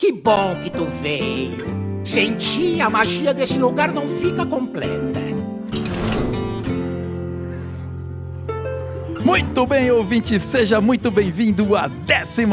Que bom que tu veio. Sem ti, a magia desse lugar não fica completa. Muito bem, ouvinte, seja muito bem-vindo à 11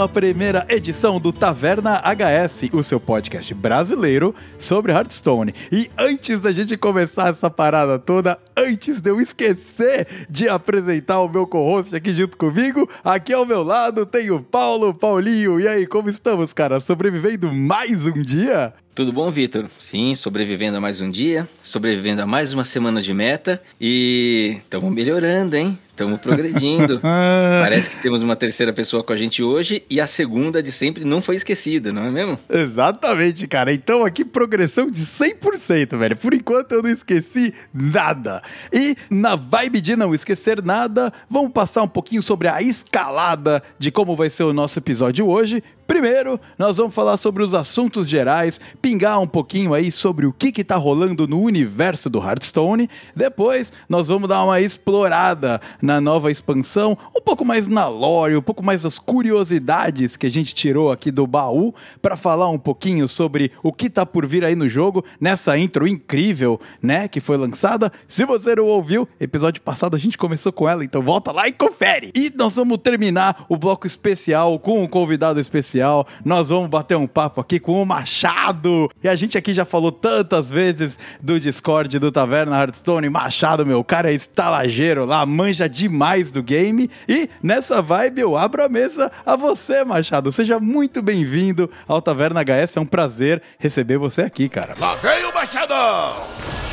edição do Taverna HS, o seu podcast brasileiro sobre Hearthstone. E antes da gente começar essa parada toda, antes de eu esquecer de apresentar o meu co-host aqui junto comigo, aqui ao meu lado tem o Paulo Paulinho. E aí, como estamos, cara? Sobrevivendo mais um dia? Tudo bom, Vitor? Sim, sobrevivendo a mais um dia, sobrevivendo a mais uma semana de meta e estamos melhorando, hein? Estamos progredindo. Parece que temos uma terceira pessoa com a gente hoje e a segunda de sempre não foi esquecida, não é mesmo? Exatamente, cara. Então aqui progressão de 100%, velho. Por enquanto eu não esqueci nada. E na vibe de não esquecer nada, vamos passar um pouquinho sobre a escalada de como vai ser o nosso episódio hoje. Primeiro, nós vamos falar sobre os assuntos gerais, pingar um pouquinho aí sobre o que que tá rolando no universo do Hearthstone. Depois, nós vamos dar uma explorada na nova expansão, um pouco mais na lore, um pouco mais das curiosidades que a gente tirou aqui do baú para falar um pouquinho sobre o que tá por vir aí no jogo, nessa intro incrível, né, que foi lançada. Se você não ouviu, episódio passado a gente começou com ela, então volta lá e confere. E nós vamos terminar o bloco especial com um convidado especial. Nós vamos bater um papo aqui com o Machado. E a gente aqui já falou tantas vezes do Discord do Taverna Hearthstone. Machado, meu cara é estalageiro lá, manja demais do game. E nessa vibe eu abro a mesa a você, Machado. Seja muito bem-vindo ao Taverna HS. É um prazer receber você aqui, cara. Lá vem o Machadão!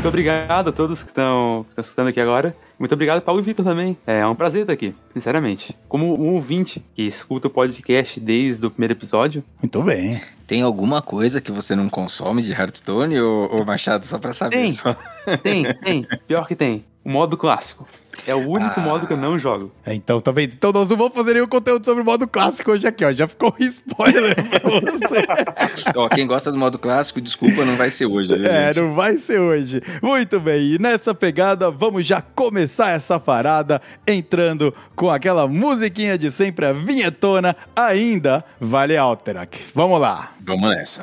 Muito obrigado a todos que estão escutando aqui agora. Muito obrigado, Paulo e Vitor, também. É um prazer estar aqui, sinceramente. Como um ouvinte que escuta o podcast desde o primeiro episódio. Muito bem. Tem alguma coisa que você não consome de Hearthstone ou, ou Machado, só pra saber? Tem. Só... Tem, tem. Pior que tem. O modo clássico. É o único Ah. modo que eu não jogo. É, então, tá vendo? Então nós não vamos fazer nenhum conteúdo sobre o modo clássico hoje aqui, ó. Já ficou um spoiler pra você. Ó, quem gosta do modo clássico, desculpa, não vai ser hoje. viu, É, gente? não vai ser hoje. Muito bem, e nessa pegada, vamos já começar essa parada entrando com aquela musiquinha de sempre, a vinhetona, ainda Vale Alterac. Vamos lá. Vamos nessa.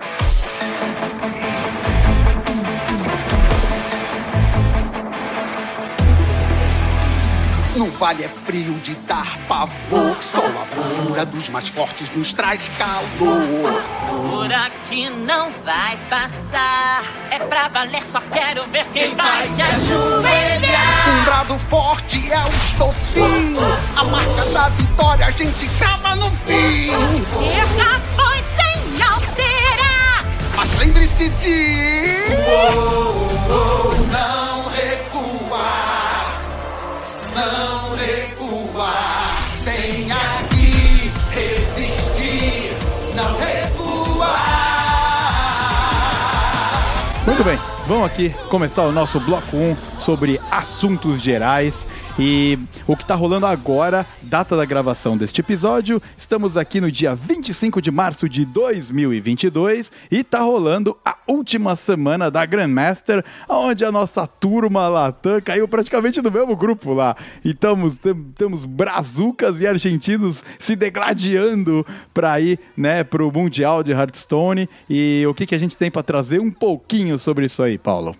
No vale é frio de dar pavor. Só a bravura dos mais fortes nos traz calor. Por aqui não vai passar. É pra valer, só quero ver quem vai se ajoelhar. Um brado forte é o estopim. A marca da vitória a gente crava no fim. Erra foi sem alterar. Mas lembre-se de. não Tem aqui resistir. Não recuar. Muito bem, vamos aqui começar o nosso bloco 1 sobre assuntos gerais. E o que tá rolando agora, data da gravação deste episódio, estamos aqui no dia 25 de março de 2022 e tá rolando a última semana da Grandmaster, onde a nossa turma Latam caiu praticamente no mesmo grupo lá. E tamos, tem- temos brazucas e argentinos se degladiando para ir, né, pro Mundial de Hearthstone. E o que, que a gente tem para trazer um pouquinho sobre isso aí, Paulo?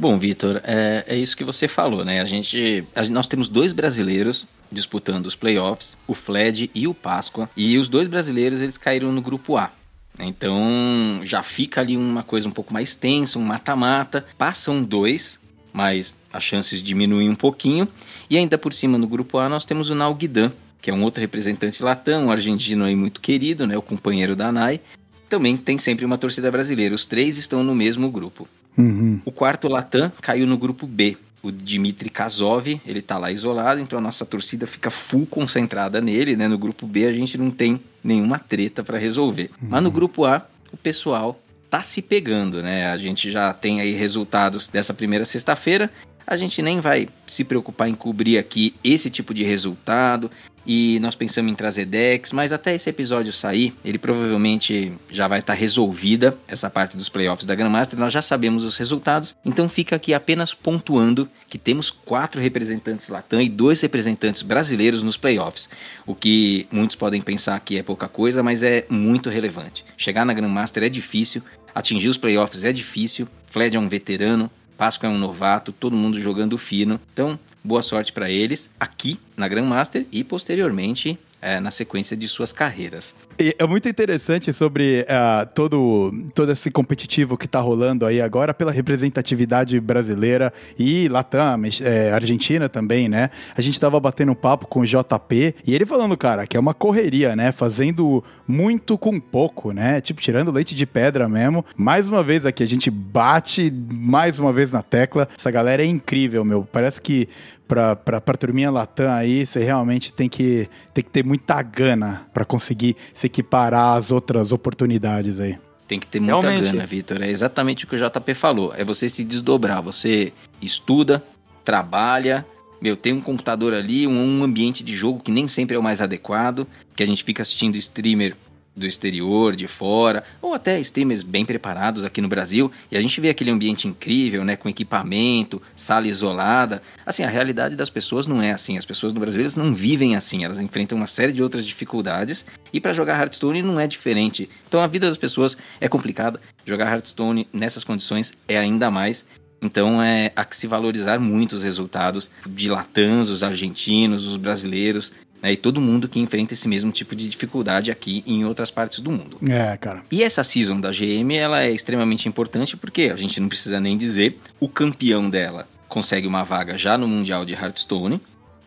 Bom, Vitor, é, é isso que você falou, né? A gente, a- nós temos dois brasileiros disputando os playoffs, o Fled e o Páscoa, e os dois brasileiros eles caíram no grupo A. Então já fica ali uma coisa um pouco mais tensa, um mata-mata. Passam dois, mas as chances diminuem um pouquinho. E ainda por cima no grupo A nós temos o Nalguidan, que é um outro representante latão, um argentino aí muito querido, né? O companheiro da Nai. Também tem sempre uma torcida brasileira. Os três estão no mesmo grupo. Uhum. O quarto Latam caiu no grupo B. O Dmitry Kazov, ele tá lá isolado, então a nossa torcida fica full concentrada nele, né? No grupo B a gente não tem nenhuma treta para resolver. Mas no grupo A, o pessoal tá se pegando, né? A gente já tem aí resultados dessa primeira sexta-feira. A gente nem vai se preocupar em cobrir aqui esse tipo de resultado. E nós pensamos em trazer decks, mas até esse episódio sair, ele provavelmente já vai estar resolvida essa parte dos playoffs da Grandmaster, nós já sabemos os resultados, então fica aqui apenas pontuando que temos quatro representantes Latam e dois representantes brasileiros nos playoffs, o que muitos podem pensar que é pouca coisa, mas é muito relevante. Chegar na Grandmaster é difícil, atingir os playoffs é difícil, Fled é um veterano, Páscoa é um novato, todo mundo jogando fino, então boa sorte para eles aqui na Grandmaster e posteriormente é, na sequência de suas carreiras. E é muito interessante sobre uh, todo, todo esse competitivo que tá rolando aí agora pela representatividade brasileira e Latam, é, Argentina também, né? A gente tava batendo um papo com o JP e ele falando, cara, que é uma correria, né? Fazendo muito com pouco, né? Tipo, tirando leite de pedra mesmo. Mais uma vez aqui, a gente bate mais uma vez na tecla. Essa galera é incrível, meu. Parece que pra, pra, pra turminha Latam aí, você realmente tem que, tem que ter muita gana para conseguir se equiparar às outras oportunidades aí. Tem que ter muita Realmente. gana, Vitor. É exatamente o que o JP falou. É você se desdobrar. Você estuda, trabalha. Meu, tem um computador ali, um ambiente de jogo que nem sempre é o mais adequado. Que a gente fica assistindo streamer do exterior, de fora, ou até streamers bem preparados aqui no Brasil, e a gente vê aquele ambiente incrível, né, com equipamento, sala isolada. Assim, a realidade das pessoas não é assim. As pessoas no Brasil elas não vivem assim, elas enfrentam uma série de outras dificuldades, e para jogar Hearthstone não é diferente. Então a vida das pessoas é complicada. Jogar Hearthstone nessas condições é ainda mais. Então é há que se valorizar muito os resultados de latãs, os argentinos, os brasileiros, né, e todo mundo que enfrenta esse mesmo tipo de dificuldade aqui em outras partes do mundo. É, cara. E essa season da GM ela é extremamente importante porque a gente não precisa nem dizer, o campeão dela consegue uma vaga já no Mundial de Hearthstone.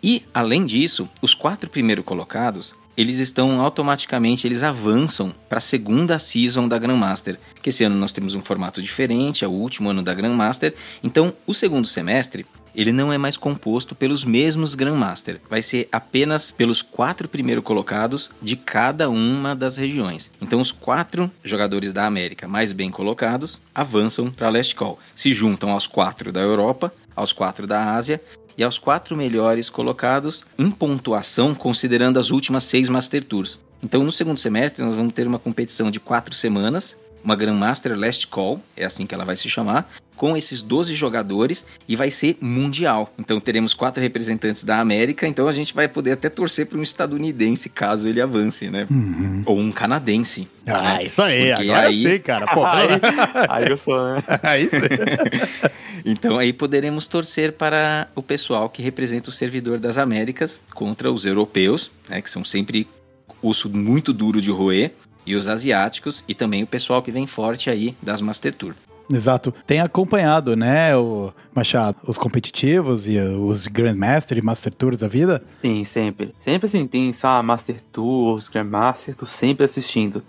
E, além disso, os quatro primeiros colocados, eles estão automaticamente, eles avançam para a segunda season da Grandmaster. Que esse ano nós temos um formato diferente, é o último ano da Grandmaster. Então, o segundo semestre, ele não é mais composto pelos mesmos Grandmaster. Vai ser apenas pelos quatro primeiros colocados de cada uma das regiões. Então, os quatro jogadores da América mais bem colocados avançam para a Last Call. Se juntam aos quatro da Europa, aos quatro da Ásia e aos quatro melhores colocados em pontuação, considerando as últimas seis Master Tours. Então, no segundo semestre, nós vamos ter uma competição de quatro semanas, uma Grandmaster Last Call, é assim que ela vai se chamar, com esses 12 jogadores e vai ser mundial. Então teremos quatro representantes da América, então a gente vai poder até torcer para um estadunidense caso ele avance, né? Ou um canadense. Ah, né? isso aí, Porque agora aí- sim, cara. Pô, Aí, aí eu sou, né? aí sim. Então aí poderemos torcer para o pessoal que representa o servidor das Américas contra os europeus, né, que são sempre osso muito duro de roer, e os asiáticos, e também o pessoal que vem forte aí das Master Tour. Exato. Tem acompanhado, né, o Machado, os competitivos e os Grandmaster e Master Tours da vida? Sim, sempre. Sempre assim, tem só Master Tours, Grandmaster, tô sempre assistindo.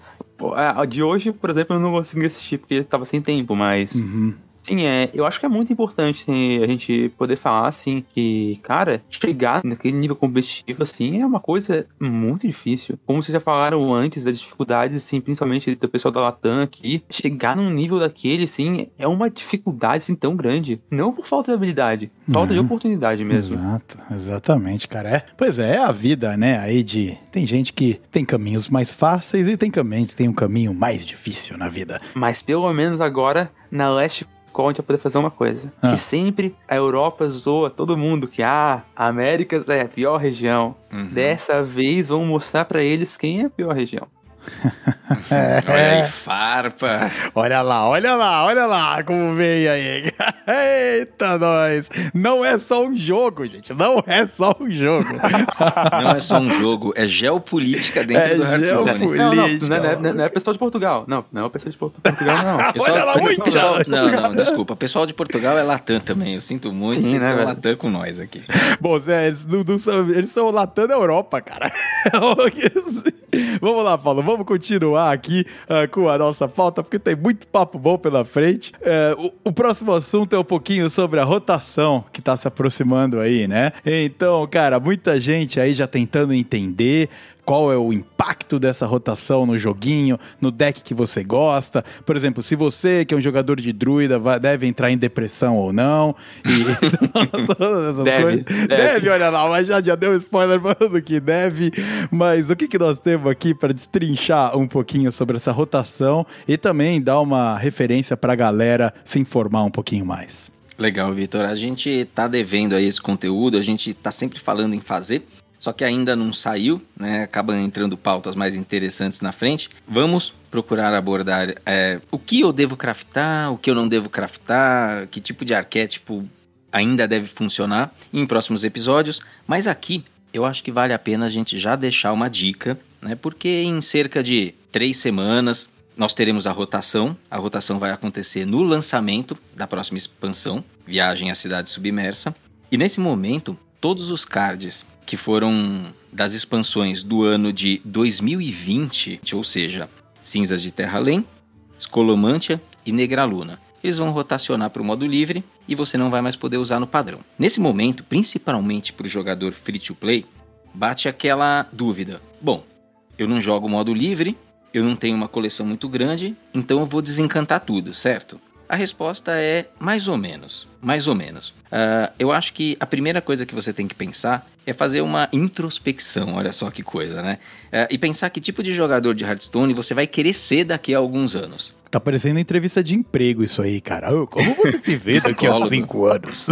De hoje, por exemplo, eu não consegui assistir porque tava sem tempo, mas. Uhum. Sim, é, eu acho que é muito importante a gente poder falar, assim, que, cara, chegar naquele nível competitivo, assim, é uma coisa muito difícil. Como vocês já falaram antes, das dificuldades, assim, principalmente do pessoal da Latam aqui, chegar num nível daquele, assim, é uma dificuldade, assim, tão grande. Não por falta de habilidade, falta de Uhum. oportunidade mesmo. Exato, exatamente, cara. É. Pois é, é a vida, né? Aí de. Tem gente que tem caminhos mais fáceis e tem caminhos que tem um caminho mais difícil na vida. Mas pelo menos agora, na Last Call, a gente vai poder fazer uma coisa. Ah. Que sempre a Europa zoa todo mundo que, ah, a Américas é a pior região. Uhum. Dessa vez, vamos mostrar pra eles quem é a pior região. Olha aí, farpa. Olha lá, olha lá, olha lá como veio aí. Eita, nós! Não é só um jogo, gente. Não é só um jogo. Não é só um jogo, é geopolítica dentro É do Hearthstone. geopolítica. Não, não, não é, não é- não é pessoal de Portugal. Não, não é o pessoal de Portu- Portugal, não. Pessoal, Olha lá, muito pessoal, não, não, desculpa. Pessoal de Portugal é Latam também. Eu sinto muito, Sim, vocês né, são velho? Latam com nós aqui. Bom, Zé, eles, não- não são, eles são latando a Europa, cara. vamos lá, Paulo, vamos continuar aqui ah, com a nossa pauta, porque tem muito papo bom pela frente. É, o, o próximo assunto é um pouquinho sobre a rotação que tá se aproximando aí, né? Então, cara, muita gente aí já tentando entender qual é o impacto dessa rotação no joguinho, no deck que você gosta. Por exemplo, se você, que é um jogador de druida, vai, deve entrar em depressão ou não. E todas essas Deve, coisas. deve. Deve, olha lá, mas já, já deu spoiler falando que deve. Mas o que, que nós temos aqui para destrinchar um pouquinho sobre essa rotação e também dar uma referência para a galera se informar um pouquinho mais? Legal, Vitor. A gente tá devendo aí esse conteúdo, a gente tá sempre falando em fazer, só que ainda não saiu, né? Acaba entrando pautas mais interessantes na frente. Vamos procurar abordar é, o que eu devo craftar, o que eu não devo craftar, que tipo de arquétipo ainda deve funcionar em próximos episódios. Mas aqui eu acho que vale a pena a gente já deixar uma dica, né? Porque em cerca de três semanas nós teremos a rotação. A rotação vai acontecer no lançamento da próxima expansão, Viagem à Cidade Submersa. E nesse momento, todos os cards que foram das expansões do ano de 2020, ou seja, Cinzas de Terra Além, Escolomantia e Negraluna, eles vão rotacionar para o modo livre e você não vai mais poder usar no padrão. Nesse momento, principalmente para o jogador free to play, bate aquela dúvida: bom, eu não jogo modo livre, eu não tenho uma coleção muito grande, então eu vou desencantar tudo, certo? A resposta é mais ou menos. Mais ou menos. Ah, eu acho que a primeira coisa que você tem que pensar é fazer uma introspecção, olha só que coisa, né? Ah, e pensar que tipo de jogador de Hearthstone você vai querer ser daqui a alguns anos. Tá parecendo entrevista de emprego isso aí, cara. Como você se vê daqui a cinco anos?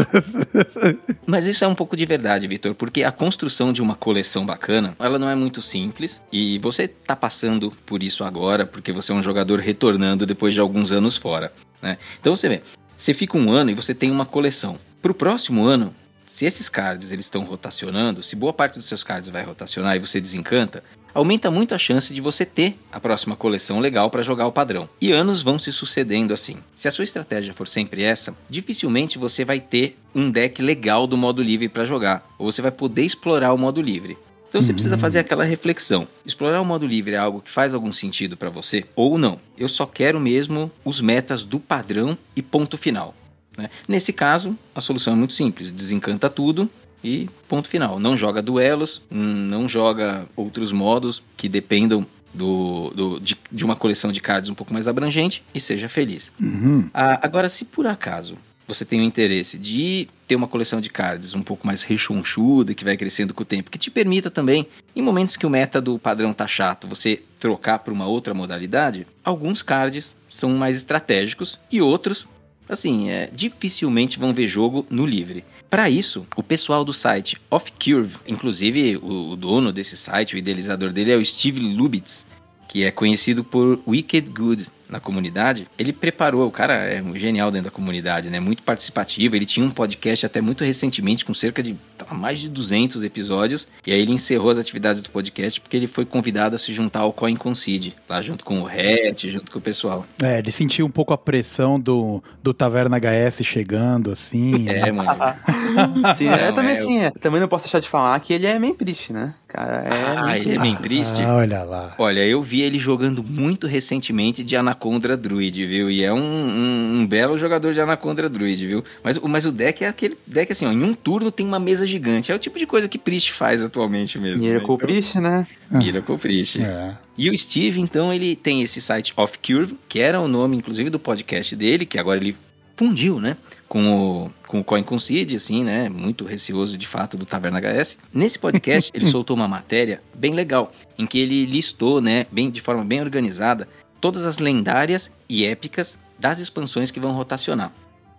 Mas isso é um pouco de verdade, Vitor, porque a construção de uma coleção bacana, ela não é muito simples e você tá passando por isso agora porque você é um jogador retornando depois de alguns anos fora, né? Então você vê, você fica um ano e você tem uma coleção. Pro próximo ano, se esses cards eles estão rotacionando, se boa parte dos seus cards vai rotacionar e você desencanta, aumenta muito a chance de você ter a próxima coleção legal para jogar o padrão. E anos vão se sucedendo assim. Se a sua estratégia for sempre essa, dificilmente você vai ter um deck legal do modo livre para jogar, ou você vai poder explorar o modo livre. Então você precisa fazer aquela reflexão. Explorar o modo livre é algo que faz algum sentido para você ou não? Eu só quero mesmo os metas do padrão e ponto final. Né? Nesse caso, a solução é muito simples: desencanta tudo e ponto final. Não joga duelos, não joga outros modos que dependam do, do- de, de uma coleção de cards um pouco mais abrangente e seja feliz. Uhum. Ah, agora, se por acaso você tem o interesse de ter uma coleção de cards um pouco mais rechonchuda, que vai crescendo com o tempo, que te permita também, em momentos que o meta do padrão tá chato, você trocar para uma outra modalidade, alguns cards são mais estratégicos e outros, assim, é, dificilmente vão ver jogo no livre. Para isso, o pessoal do site Off Curve, inclusive o, o dono desse site, o idealizador dele é o Steve Lubitz, que é conhecido por Wicked Good na comunidade, ele preparou, o cara é um genial dentro da comunidade, né? Muito participativo, ele tinha um podcast até muito recentemente com cerca de tá, mais de 200 episódios, e aí ele encerrou as atividades do podcast porque ele foi convidado a se juntar ao Coin Concede, lá junto com o Hatch, junto com o pessoal. É, ele sentiu um pouco a pressão do, do Taverna HS chegando, assim. né? É, mano. Sim, é, Não, também é, assim, é, também não posso deixar de falar que ele é meio triste, né? Cara, é. Ah, ele é bem triste. Ah, olha lá. Olha, eu vi ele jogando muito recentemente de Anaconda Druid, viu? E é um, um- um belo jogador de Anaconda Druid, viu? Mas, o- mas o deck é aquele deck assim, ó, em um turno tem uma mesa gigante. É o tipo de coisa que Priest faz atualmente mesmo. né? Miracle Então, Priest, né? Miracle Priest. É. E o Steve, então, ele tem esse site Off Curve, que era o nome, inclusive, do podcast dele, que agora ele fundiu, né? Com o, com o Coin Concede, assim, né? Muito receoso, de fato, do Taverna HS. Nesse podcast, ele soltou uma matéria bem legal, em que ele listou, né? Bem, de forma bem organizada, todas as lendárias e épicas das expansões que vão rotacionar.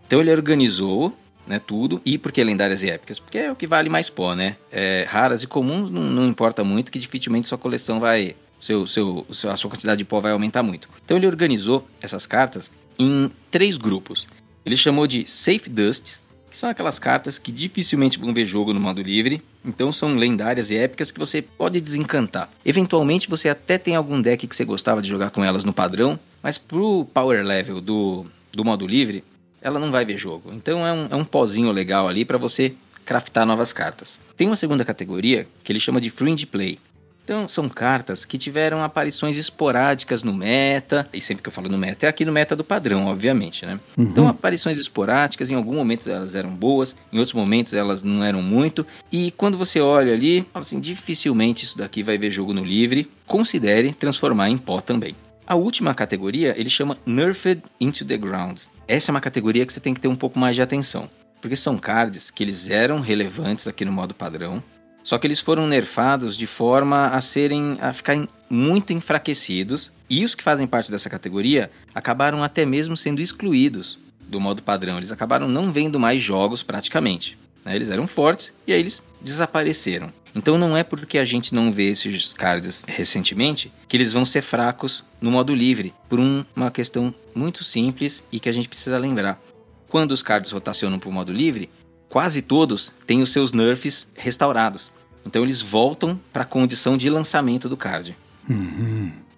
Então ele organizou, né, tudo. E por que lendárias e épicas? Porque é o que vale mais pó, né? É, raras e comuns não, não importa muito, que dificilmente sua coleção vai... Seu, seu, a sua quantidade de pó vai aumentar muito. Então ele organizou essas cartas em três grupos. Ele chamou de Safe Dusts, que são aquelas cartas que dificilmente vão ver jogo no modo livre. Então são lendárias e épicas que você pode desencantar. Eventualmente você até tem algum deck que você gostava de jogar com elas no padrão, mas pro power level do, do modo livre, ela não vai ver jogo. Então é um, é um pozinho legal ali para você craftar novas cartas. Tem uma segunda categoria que ele chama de Fringe Play, Então, são cartas que tiveram aparições esporádicas no meta, e sempre que eu falo no meta, é aqui no meta do padrão, obviamente, né? Uhum. Então, aparições esporádicas, em algum momento elas eram boas, em outros momentos elas não eram muito, e quando você olha ali, assim, dificilmente isso daqui vai ver jogo no livre, considere transformar em pó também. A última categoria ele chama Nerfed into the Ground. Essa é uma categoria que você tem que ter um pouco mais de atenção, porque são cards que eles eram relevantes aqui no modo padrão, só que eles foram nerfados de forma a serem a ficarem muito enfraquecidos e os que fazem parte dessa categoria acabaram até mesmo sendo excluídos do modo padrão. Eles acabaram não vendo mais jogos praticamente. né? Eles eram fortes e aí eles desapareceram. Então não é porque a gente não vê esses cards recentemente que eles vão ser fracos no modo livre, por um- uma questão muito simples e que a gente precisa lembrar. Quando os cards rotacionam para o modo livre, quase todos têm os seus nerfs restaurados. Então eles voltam para a condição de lançamento do card.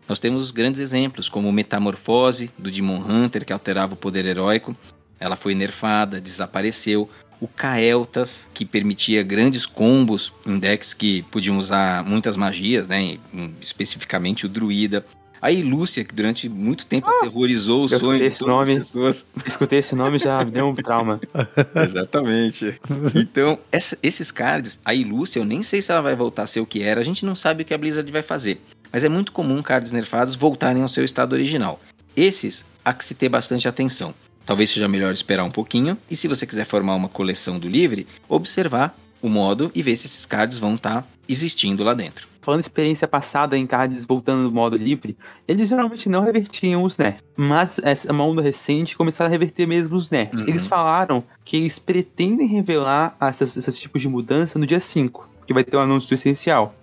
Nós temos grandes exemplos, como o Metamorfose, do Demon Hunter, que alterava o poder heróico. Ela foi nerfada, desapareceu. O Kael'thas, que permitia grandes combos em decks que podiam usar muitas magias, né? especificamente o Druida. A Ilúcia, que durante muito tempo aterrorizou o sonho de todas nome. as pessoas. Escutei esse nome já me deu um trauma. Exatamente. Então, essa- esses cards, a Ilúcia, eu nem sei se ela vai voltar a ser o que era, a gente não sabe o que a Blizzard vai fazer. Mas é muito comum cards nerfados voltarem ao seu estado original. Esses, há que se ter bastante atenção. Talvez seja melhor esperar um pouquinho, e se você quiser formar uma coleção do livre, observar o modo e ver se esses cards vão estar existindo lá dentro. Falando experiência passada em cards voltando do modo livre, eles geralmente não revertiam os nerfs. Mas essa uma onda recente começaram a reverter mesmo os nerfs. Uhum. Eles falaram que eles pretendem revelar essas- esses tipos de mudança no dia 5, que vai ter um anúncio essencial.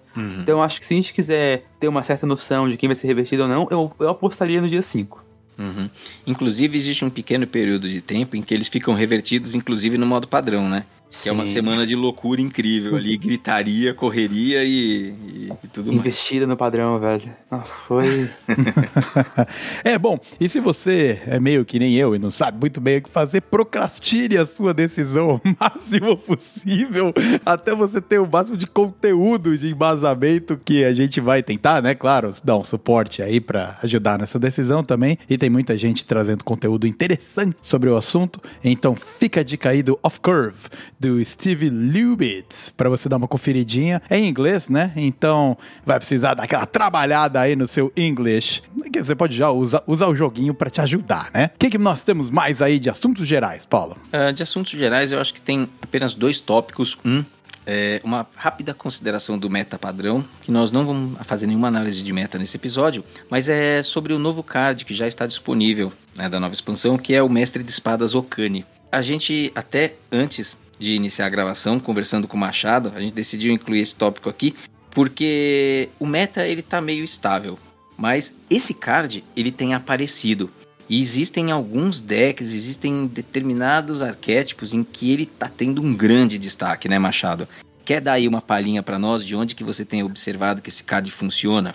Então eu acho que se a gente quiser ter uma certa noção de quem vai ser revertido ou não, eu, eu apostaria no dia 5. Uhum. Inclusive, existe um pequeno período de tempo em que eles ficam revertidos, inclusive no modo padrão, né? Que é uma semana de loucura incrível ali, gritaria, correria e, e- e tudo mais. Investida no padrão, velho. Nossa, foi. É bom, e se você é meio que nem eu e não sabe muito bem o que fazer, procrastine a sua decisão o máximo possível até você ter o máximo de conteúdo de embasamento que a gente vai tentar, né? Claro, dar um suporte aí pra ajudar nessa decisão também. E tem muita gente trazendo conteúdo interessante sobre o assunto. Então fica a dica aí do Off Curve do Steve Lubitz pra você dar uma conferidinha. É em inglês, né? Então vai precisar dar aquela trabalhada aí no seu English. Que você pode já usar, usar o joguinho pra te ajudar, né? O que, que nós temos mais aí de assuntos gerais, Paulo? Ah, de assuntos gerais, eu acho que tem apenas dois tópicos. Um, é uma rápida consideração do meta padrão, que nós não vamos fazer nenhuma análise de meta nesse episódio, mas é sobre o novo card que já está disponível né, da nova expansão, que é o Mestre de Espadas Okane. A gente, até antes de iniciar a gravação, conversando com o Machado, a gente decidiu incluir esse tópico aqui, porque o meta ele tá meio estável, mas esse card ele tem aparecido. E existem alguns decks, existem determinados arquétipos em que ele tá tendo um grande destaque, né, Machado? Quer dar aí uma palhinha pra nós de onde que você tem observado que esse card funciona?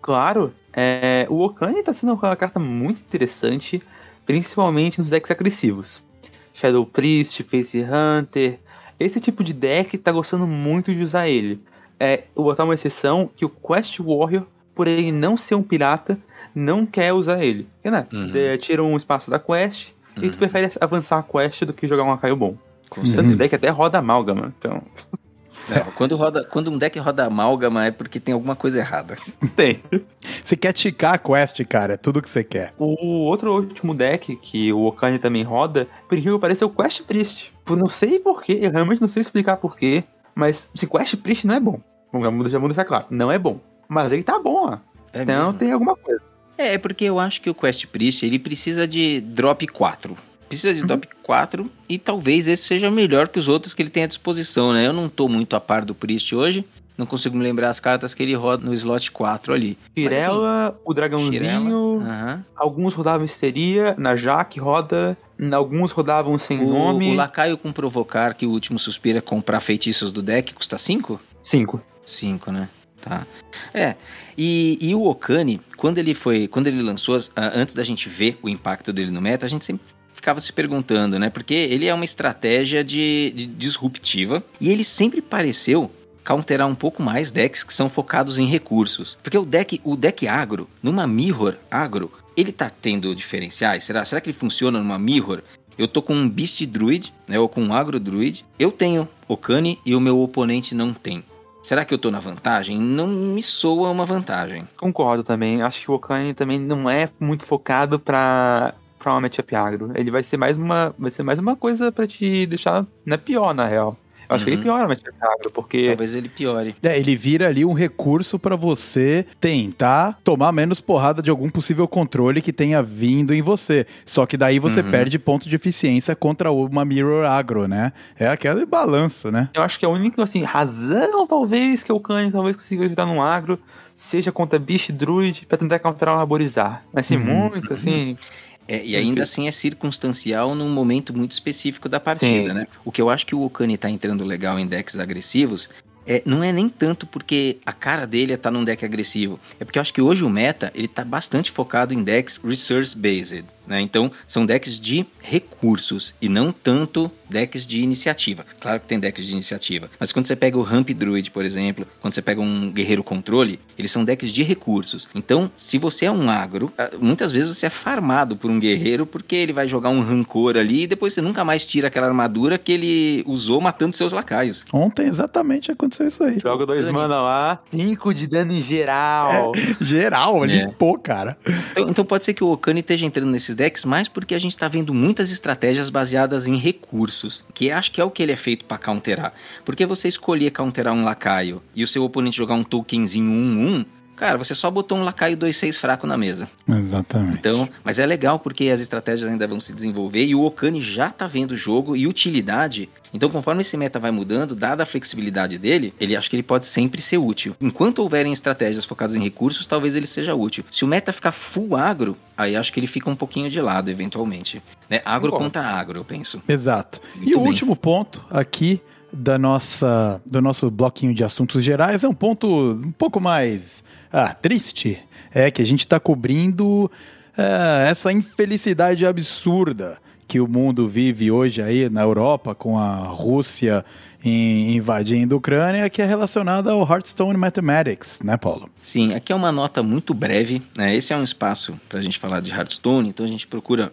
Claro, é, o Okane tá sendo uma carta muito interessante, principalmente nos decks agressivos. Shadow Priest, Face Hunter, esse tipo de deck tá gostando muito de usar ele. É, vou botar uma exceção que o Quest Warrior, por ele não ser um pirata, não quer usar ele. Né? Uhum. é, tira um espaço da quest e tu Uhum. prefere avançar a quest do que jogar um Acaio bom. Com Uhum. Tanto que deck até roda amálgama, então. É, quando, roda, quando um deck roda amálgama é porque tem alguma coisa errada. Tem. Você quer ticar a quest, cara, é tudo que você quer. O outro último deck que o Okane também roda, por incrível que pareça, é o Quest Priest. Não sei porquê, eu realmente não sei explicar porquê, mas se Quest Priest não é bom. Vamos já muda- já muda deixar claro, não é bom. Mas ele tá bom, ó. É, Então mesmo? tem alguma coisa. é, porque eu acho que o Quest Priest ele precisa de drop 4. Precisa de drop 4 e talvez esse seja melhor que os outros que ele tem à disposição, né? Eu não tô muito a par do Priest hoje, não consigo me lembrar as cartas que ele roda no slot 4 ali. Tirela, o dragãozinho, Shirela, aham. alguns rodavam histeria, na Jaque roda, alguns rodavam sem O, nome. o lacaio com provocar, que o último suspiro é comprar feitiços do deck, custa 5? Cinco. 5, né? Tá. É. E, e o Okane, quando ele foi. Quando ele lançou, antes da gente ver o impacto dele no meta, a gente sempre ficava se perguntando, né? Porque ele é uma estratégia de, de disruptiva e ele sempre pareceu counterar um pouco mais decks que são focados em recursos. Porque o deck, o deck agro, numa mirror agro, ele tá tendo diferenciais? Será, será que ele funciona numa mirror? Eu tô com um Beast Druid, né, ou com um Agro Druid. Eu tenho Okami e o meu oponente não tem. Será que eu tô na vantagem? Não me soa uma vantagem. Concordo também. Acho que o Okami também não é muito focado pra, pra uma matchup agro. Ele vai ser mais uma, vai ser mais uma coisa pra te deixar na pior, na real. Eu acho que ele Uhum. piora a matchup agro, porque Talvez ele piore. É, ele vira ali um recurso pra você tentar tomar menos porrada de algum possível controle que tenha vindo em você. Só que daí você Uhum. perde ponto de eficiência contra uma Mirror Agro, né? É aquele balanço, né? eu acho que a única assim, razão, talvez, que o Kanye talvez consiga ajudar no agro seja contra Beast Druid pra tentar counterar o Arborizar. Mas assim, Uhum. muito, assim. É, e ainda assim é circunstancial num momento muito específico da partida, Sim. né? O que eu acho que o Okami tá entrando legal em decks agressivos é, não é nem tanto porque a cara dele é tá num deck agressivo. É porque eu acho que hoje o meta, ele tá bastante focado em decks resource based, né? Então, são decks de recursos e não tanto decks de iniciativa. Claro que tem decks de iniciativa, mas quando você pega o Ramp Druid, por exemplo, quando você pega um Guerreiro Controle, eles são decks de recursos. Então, se você é um agro, ah, muitas vezes você é farmado por um guerreiro porque ele vai jogar um rancor ali e depois você nunca mais tira aquela armadura que ele usou matando seus lacaios. Ontem exatamente aconteceu isso aí. Joga dois mana lá, 5 de dano em geral. Geral, É. limpou, cara. Então, então pode ser que o Okami esteja entrando nesses decks mais porque a gente tá vendo muitas estratégias baseadas em recursos, que acho que é o que ele é feito pra counterar. Porque você escolher counterar um lacaio e o seu oponente jogar um tokenzinho 1-1, cara, você só botou um lacaio 2-6 fraco na mesa. Exatamente. Então, mas é legal porque as estratégias ainda vão se desenvolver e o Okami já tá vendo o jogo e utilidade. Então, conforme esse meta vai mudando, dada a flexibilidade dele, ele acho que ele pode sempre ser útil. Enquanto houverem estratégias focadas em recursos, talvez ele seja útil. Se o meta ficar full agro, aí acho que ele fica um pouquinho de lado, eventualmente. Né? Agro Concordo. contra agro, eu penso. Exato. Muito e o bem. último ponto aqui da nossa, do nosso bloquinho de assuntos gerais é um ponto um pouco mais ah, triste. É que a gente está cobrindo é, essa infelicidade absurda que o mundo vive hoje aí na Europa com a Rússia invadindo a Ucrânia, que é relacionada ao Hearthstone Mathematics, né, Paulo? Sim, aqui é uma nota muito breve. Né? Esse é um espaço para a gente falar de Hearthstone, então a gente procura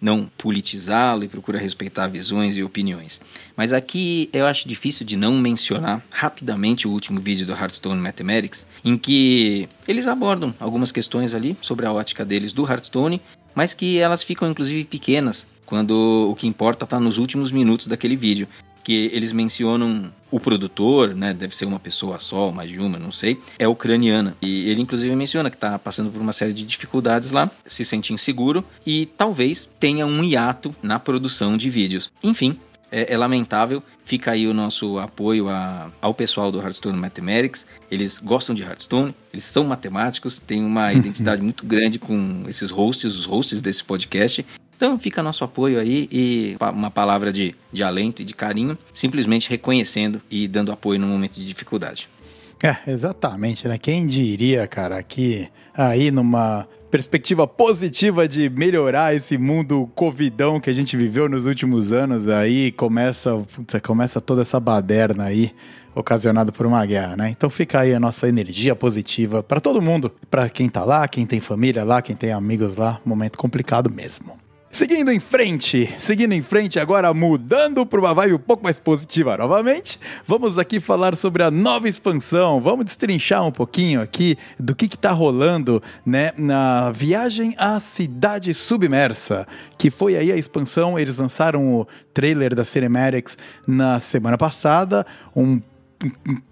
não politizá-lo e procura respeitar visões e opiniões. Mas aqui eu acho difícil de não mencionar rapidamente o último vídeo do Hearthstone Mathematics, em que eles abordam algumas questões ali sobre a ótica deles do Hearthstone, mas que elas ficam inclusive pequenas quando o que importa está nos últimos minutos daquele vídeo que eles mencionam o produtor, né, deve ser uma pessoa só, mais de uma, não sei, é ucraniana. E ele inclusive menciona que está passando por uma série de dificuldades lá, se sente inseguro e talvez tenha um hiato na produção de vídeos. Enfim, é, é lamentável. Fica aí o nosso apoio a- ao pessoal do Hearthstone Mathematics. Eles gostam de Hearthstone, eles são matemáticos, têm uma identidade muito grande com esses hosts, os hosts desse podcast. Então fica nosso apoio aí e uma palavra de, de alento e de carinho, simplesmente reconhecendo e dando apoio no momento de dificuldade. É, exatamente, né? Quem diria, cara, que aí numa perspectiva positiva de melhorar esse mundo covidão que a gente viveu nos últimos anos, aí começa, putz, começa toda essa baderna aí ocasionada por uma guerra, né? Então fica aí a nossa energia positiva para todo mundo, para quem tá lá, quem tem família lá, quem tem amigos lá, momento complicado mesmo. Seguindo em frente, seguindo em frente agora, mudando para uma vibe um pouco mais positiva novamente, vamos aqui falar sobre a nova expansão. Vamos destrinchar um pouquinho aqui do que está rolando, né, na viagem à cidade submersa, que foi aí a expansão. Eles lançaram o trailer da Cinematics na semana passada, um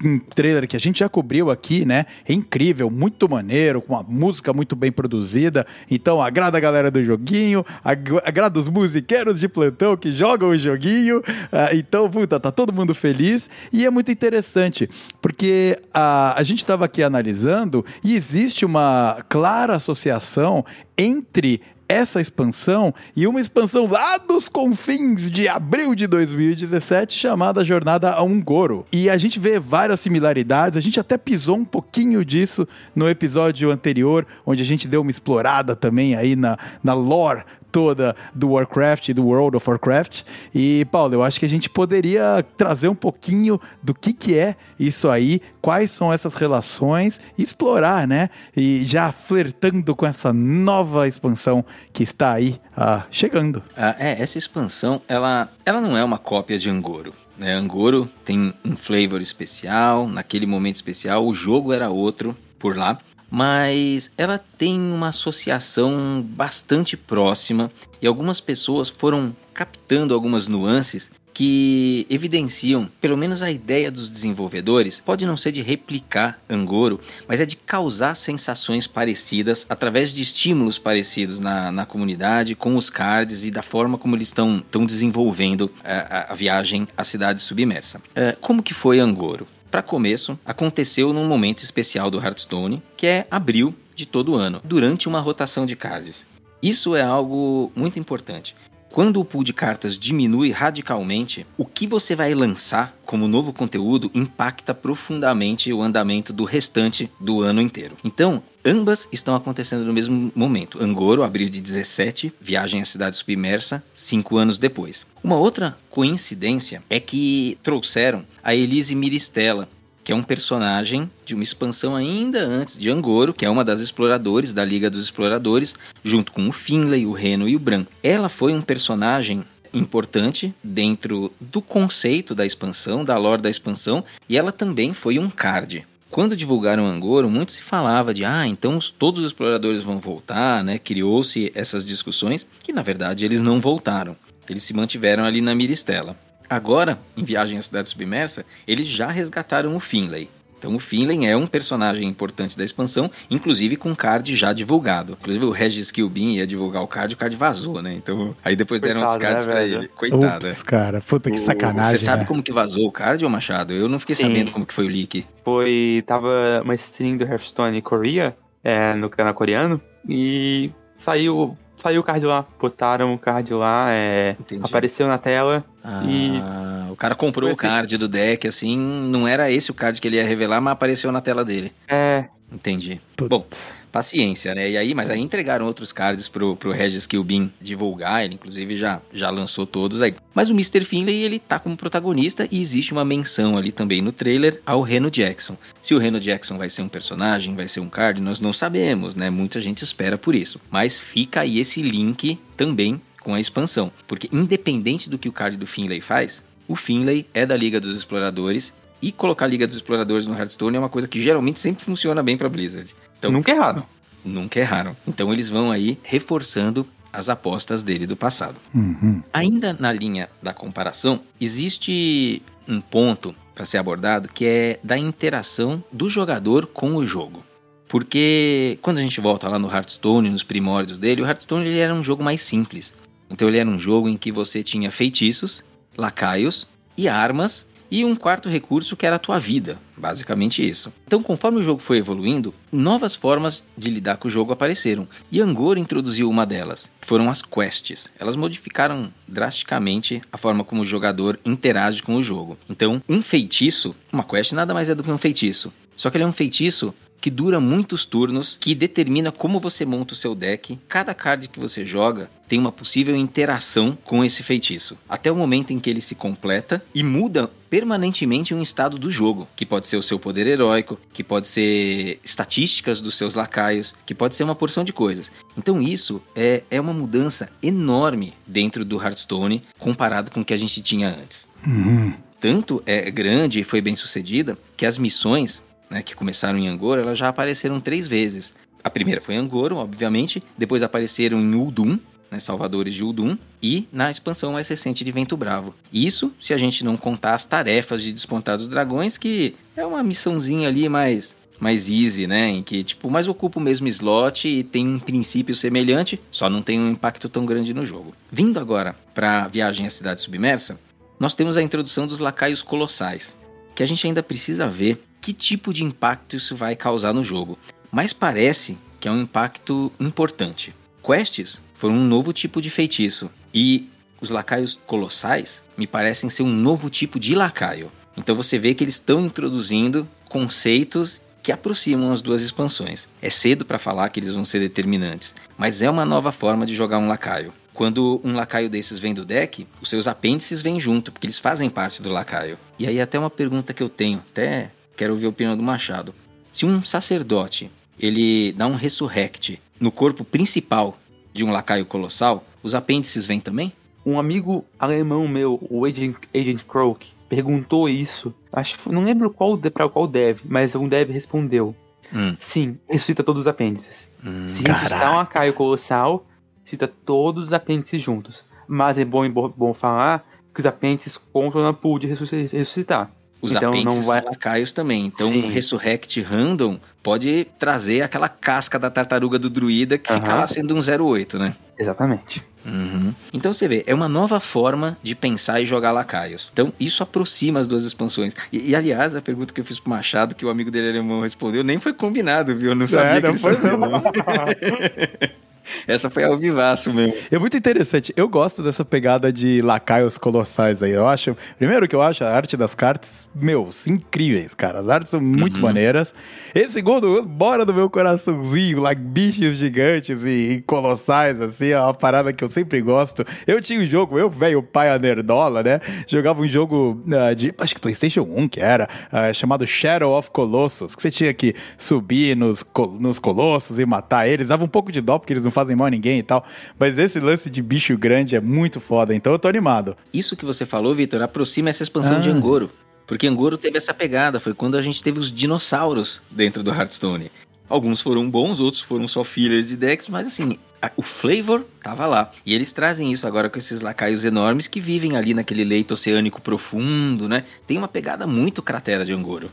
um- trailer que a gente já cobriu aqui, né? É incrível, muito maneiro, com uma música muito bem produzida. Então agrada a galera do joguinho, ag- agrada os musiqueiros de plantão que jogam o joguinho. Ah, então, puta, tá todo mundo feliz. E é muito interessante, porque a, a gente estava aqui analisando e existe uma clara associação entre essa expansão e uma expansão lá dos confins de abril de 2017 chamada Jornada a Ungoro. E a gente vê várias similaridades, a gente até pisou um pouquinho disso no episódio anterior, onde a gente deu uma explorada também aí na, na lore toda do Warcraft e do World of Warcraft. E, Paulo, eu acho que a gente poderia trazer um pouquinho do que, que é isso aí, quais são essas relações, explorar, né? E já flertando com essa nova expansão que está aí ah, chegando. Ah, é, essa expansão, ela, ela não é uma cópia de Angoro. Né? Angoro tem um flavor especial, naquele momento especial, o jogo era outro por lá mas ela tem uma associação bastante próxima e algumas pessoas foram captando algumas nuances que evidenciam, pelo menos a ideia dos desenvolvedores, pode não ser de replicar Angoro, mas é de causar sensações parecidas através de estímulos parecidos na, na comunidade, com os cards e da forma como eles estão desenvolvendo a, eh, a, a, viagem à cidade submersa. Uh, como que foi Angoro? Para começo, aconteceu num momento especial do Hearthstone, que é abril de todo ano, durante uma rotação de cards. Isso é algo muito importante. Quando o pool de cartas diminui radicalmente, o que você vai lançar como novo conteúdo impacta profundamente o andamento do restante do ano inteiro. Então, ambas estão acontecendo no mesmo momento. Angoro, abril de 17, viagem à cidade submersa, cinco anos depois. Uma outra coincidência é que trouxeram a Elise Miristela, que é um personagem de uma expansão ainda antes de Angoro, que é uma das exploradores da Liga dos Exploradores, junto com o Finlay, o Reno e o Bran. Ela foi um personagem importante dentro do conceito da expansão, da lore da expansão, e ela também foi um card. Quando divulgaram Angoro, muito se falava de, ah, então todos os exploradores vão voltar, né? Criou-se essas discussões, que na verdade eles não voltaram. Eles se mantiveram ali na Miristela. Agora, em Viagem à Cidade Submersa, eles já resgataram o Finlay. Então o Finlay é um personagem importante da expansão, inclusive com card já divulgado. Inclusive o Regis Kilbin ia divulgar o card, o card vazou, né? Então aí depois Coitado, deram os cards né, pra velho? ele. Coitado, Ups, é. cara, puta que sacanagem. Você sabe né? como que vazou o card, ô Machado? Eu não fiquei Sim. sabendo como que foi o leak. Foi, tava uma stream do Hearthstone Korea, é, no canal coreano, e saiu saiu o card lá. Botaram o card lá, é, apareceu na tela ah, e. O cara comprou assim. o card do deck, assim, não era esse o card que ele ia revelar, mas apareceu na tela dele. É. Entendi. Putz. Bom, paciência, né? E aí, mas aí entregaram outros cards pro, pro Regis Kilbin divulgar, ele inclusive já, já lançou todos aí. Mas o Mr. Finlay, ele tá como protagonista e existe uma menção ali também no trailer ao Reno Jackson. Se o Reno Jackson vai ser um personagem, vai ser um card, nós não sabemos, né? Muita gente espera por isso. Mas fica aí esse link também com a expansão, porque independente do que o card do Finlay faz, o Finlay é da Liga dos Exploradores e colocar a Liga dos Exploradores no Hearthstone é uma coisa que geralmente sempre funciona bem para Blizzard. Então, nunca erraram. Nunca erraram. Então eles vão aí reforçando as apostas dele do passado. Uhum. Ainda na linha da comparação, existe um ponto para ser abordado que é da interação do jogador com o jogo. Porque quando a gente volta lá no Hearthstone, nos primórdios dele, o Hearthstone ele era um jogo mais simples. Então ele era um jogo em que você tinha feitiços, lacaios e armas e um quarto recurso que era a tua vida, basicamente isso. Então, conforme o jogo foi evoluindo, novas formas de lidar com o jogo apareceram, e Angor introduziu uma delas, que foram as quests. Elas modificaram drasticamente a forma como o jogador interage com o jogo. Então, um feitiço, uma quest nada mais é do que um feitiço. Só que ele é um feitiço que dura muitos turnos, que determina como você monta o seu deck. Cada card que você joga tem uma possível interação com esse feitiço, até o momento em que ele se completa e muda permanentemente um estado do jogo, que pode ser o seu poder heróico, que pode ser estatísticas dos seus lacaios, que pode ser uma porção de coisas. Então isso é, é uma mudança enorme dentro do Hearthstone comparado com o que a gente tinha antes. Uhum. Tanto é grande e foi bem sucedida que as missões né, que começaram em Angoro, elas já apareceram três vezes. A primeira foi em Angoro, obviamente, depois apareceram em Uldum, né, Salvadores de Uldum, e na expansão mais recente de Vento Bravo. Isso se a gente não contar as tarefas de Despontar dos Dragões, que é uma missãozinha ali mais mais easy, né? Em que, tipo, mais ocupa o mesmo slot e tem um princípio semelhante, só não tem um impacto tão grande no jogo. Vindo agora para Viagem à Cidade Submersa, nós temos a introdução dos lacaios colossais, que a gente ainda precisa ver que tipo de impacto isso vai causar no jogo. Mas parece que é um impacto importante. Quests foram um novo tipo de feitiço e os lacaios colossais me parecem ser um novo tipo de lacaio. Então você vê que eles estão introduzindo conceitos que aproximam as duas expansões. É cedo para falar que eles vão ser determinantes, mas é uma nova forma de jogar um lacaio. Quando um lacaio desses vem do deck, os seus apêndices vêm junto, porque eles fazem parte do lacaio. E aí até uma pergunta que eu tenho, até quero ouvir a opinião do Machado. Se um sacerdote, ele dá um resurrect no corpo principal de um lacaio colossal, os apêndices vêm também? Um amigo alemão meu, o Agent, Agent Croak, perguntou isso. Acho, não lembro qual para qual dev, mas um dev respondeu. Hum. Sim, ressuscita todos os apêndices. Hum, Se ressuscitar um lacaio colossal, ressuscita todos os apêndices juntos. Mas é bom, bom, bom falar que os apêndices contam na pool de ressuscitar. Os Então, apêndices não vai- são lacaios também. Então, Sim. um Resurrect Random pode trazer aquela casca da tartaruga do druida que fica Aham. lá sendo um 08, né? Exatamente. Uhum. Então você vê, é uma nova forma de pensar e jogar lacaios. Então isso aproxima as duas expansões. E, e, aliás, a pergunta que eu fiz pro Machado, que o amigo dele alemão respondeu, nem foi combinado, viu? Eu não sabia É, que não foi não. Essa foi ao vivaço mesmo. É muito interessante. Eu gosto dessa pegada de lacaios colossais aí. Eu acho. Primeiro que eu acho a arte das cartas, meu, incríveis, cara. As artes são muito maneiras. E segundo, bora do meu coraçãozinho, lá, bichos gigantes e, e colossais, assim, é uma parada que eu sempre gosto. Eu tinha um jogo, eu, velho, pai a nerdola, né? Jogava um jogo ah, de, acho que PlayStation 1, que era, ah, chamado Shadow of Colossus, que você tinha que subir nos, col- nos colossos e matar eles. Dava um pouco de dó, porque eles não fazem mal a ninguém e tal. Mas esse lance de bicho grande é muito foda, então eu tô animado. Isso que você falou, Vitor, aproxima essa expansão de Ah. Angoro. Porque Angoro teve essa pegada, foi quando a gente teve os dinossauros dentro do Hearthstone. Alguns foram bons, outros foram só fillers de decks, mas assim, a- o flavor tava lá. E eles trazem isso agora com esses lacaios enormes que vivem ali naquele leito oceânico profundo, né? Tem uma pegada muito cratera de Angoro.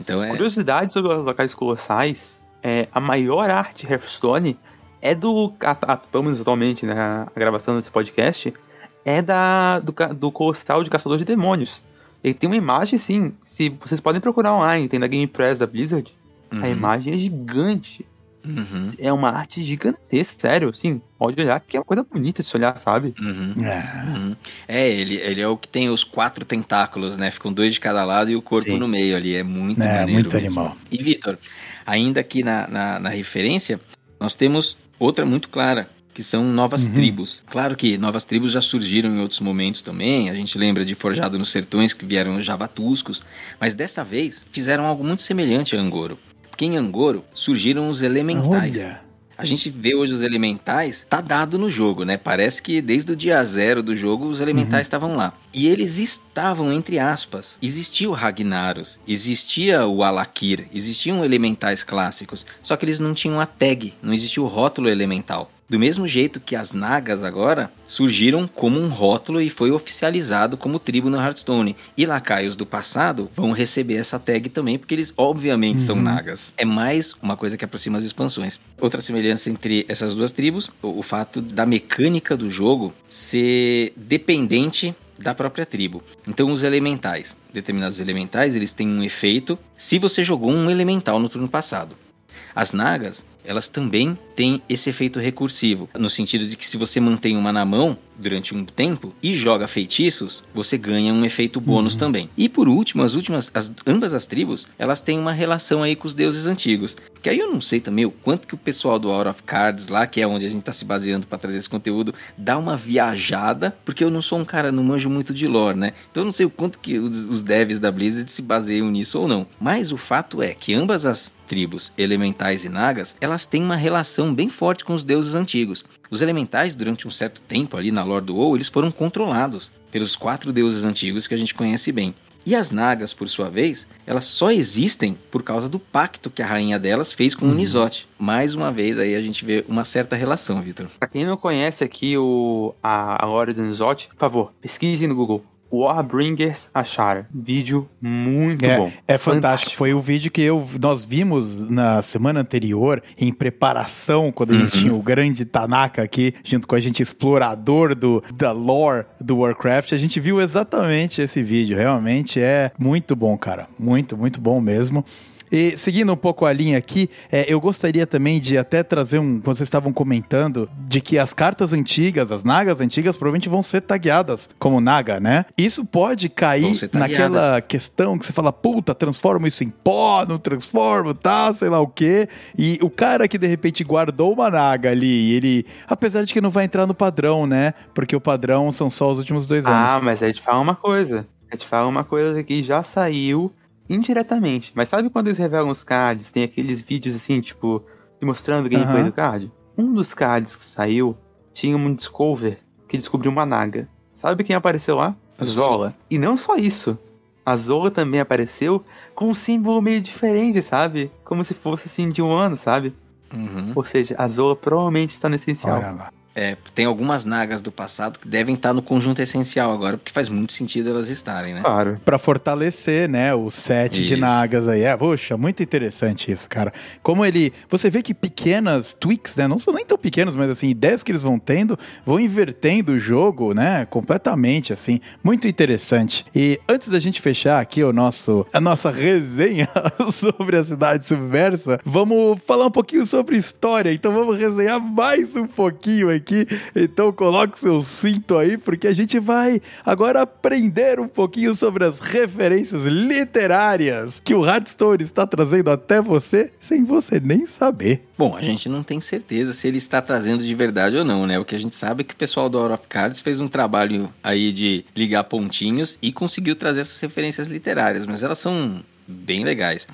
Então é. Curiosidade sobre os locais colossais, é, a maior arte Hearthstone é do, a, a, pelo menos atualmente, né, a gravação desse podcast, é da, do, do Colossal de Caçador de Demônios. Ele tem uma imagem, sim, se vocês podem procurar online, tem na Game Press da Blizzard, a Uhum, imagem é gigante, uhum, é uma arte gigantesca, sério, sim, pode olhar, que é uma coisa bonita de se olhar, sabe? uhum. É. Uhum. É, ele, ele é o que tem os quatro tentáculos, né? Ficam dois de cada lado e o corpo Sim. no meio ali. É muito É, maneiro. muito mesmo. animal. E, Vitor, ainda aqui na, na, na referência, nós temos outra muito clara, que são novas Uhum. tribos. Claro que novas tribos já surgiram em outros momentos também. A gente lembra de Forjado nos Sertões, que vieram os Javatuscos. Mas dessa vez fizeram algo muito semelhante a Angoro. Porque em Angoro surgiram os elementais. Olha. A gente vê hoje os elementais, tá dado no jogo, né? Parece que desde o dia zero do jogo os elementais estavam lá. E eles estavam, entre aspas. Existia o Ragnaros, existia o Alakir, existiam elementais clássicos. Só que eles não tinham a tag, não existia o rótulo elemental. Do mesmo jeito que as Nagas agora surgiram como um rótulo e foi oficializado como tribo no Hearthstone. E lacaios do passado vão receber essa tag também, porque eles obviamente são Nagas. É mais uma coisa que aproxima as expansões. Outra semelhança entre essas duas tribos, o, o fato da mecânica do jogo ser dependente da própria tribo. Então os elementais, determinados elementais, eles têm um efeito se você jogou um elemental no turno passado. As nagas, elas também têm esse efeito recursivo, no sentido de que se você mantém uma na mão durante um tempo e joga feitiços, você ganha um efeito bônus também. E por último, as últimas, as, ambas as tribos, elas têm uma relação aí com os deuses antigos. Que aí eu não sei também o quanto que o pessoal do Out of Cards lá, que é onde a gente tá se baseando para trazer esse conteúdo, dá uma viajada, porque eu não sou um cara, não manjo muito de lore, né? Então eu não sei o quanto que os, os devs da Blizzard se baseiam nisso ou não. Mas o fato é que ambas as tribos, elementais e nagas, elas têm uma relação bem forte com os deuses antigos. Os elementais, durante um certo tempo ali na lore do WoW, eles foram controlados pelos quatro deuses antigos que a gente conhece bem. E as nagas, por sua vez, elas só existem por causa do pacto que a rainha delas fez com o Nisote. Mais uma vez aí a gente vê uma certa relação, Vitor. Pra quem não conhece aqui o, a, a lore do Nizot, por favor, pesquise no Google. Warbringers Ashara. Vídeo muito É, bom. é fantástico. Foi o vídeo que eu, nós vimos na semana anterior, em preparação, quando a gente tinha o grande Tanaka aqui, junto com a gente, explorador do, da lore do Warcraft. A gente viu exatamente esse vídeo. Realmente é muito bom, cara. Muito, muito bom mesmo. E seguindo um pouco a linha aqui, é, eu gostaria também de até trazer um. Vocês estavam comentando de que as cartas antigas, as nagas antigas, provavelmente vão ser tagueadas como naga, né? Isso pode cair naquela questão que você fala, puta, transforma isso em pó, não transforma, tá, sei lá o quê. E o cara que de repente guardou uma naga ali, ele. Apesar de que não vai entrar no padrão, né? Porque o padrão são só os últimos dois anos. Ah, mas aí te fala uma coisa. A gente fala uma coisa que já saiu indiretamente. Mas sabe quando eles revelam os cards, tem aqueles vídeos assim, tipo, mostrando gameplay Aham. do card? Um dos cards que saiu tinha um Discover que descobriu uma naga. Sabe quem apareceu lá? A Zola. E não só isso. A Zola também apareceu com um símbolo meio diferente, sabe? Como se fosse assim de um ano, sabe? Uhum. Ou seja, a Zola provavelmente está no essencial. Olha lá. É, tem algumas nagas do passado que devem estar no conjunto essencial agora, porque faz muito sentido elas estarem, né? Claro. Pra fortalecer, né, o set de Isso. nagas aí. É, poxa, muito interessante isso, cara. Como ele. Você vê que pequenas tweaks, né? Não são nem tão pequenos, mas assim, ideias que eles vão tendo, vão invertendo o jogo, né? Completamente, assim. Muito interessante. E antes da gente fechar aqui o nosso, a nossa resenha sobre a cidade submersa, vamos falar um pouquinho sobre história. Então vamos resenhar mais um pouquinho aqui. Então coloque seu cinto aí, porque a gente vai agora aprender um pouquinho sobre as referências literárias que o Hearthstone está trazendo até você, sem você nem saber. Bom, a gente não tem certeza se ele está trazendo de verdade ou não, né? O que a gente sabe é que o pessoal do Out of Cards fez um trabalho aí de ligar pontinhos e conseguiu trazer essas referências literárias, mas elas são bem legais.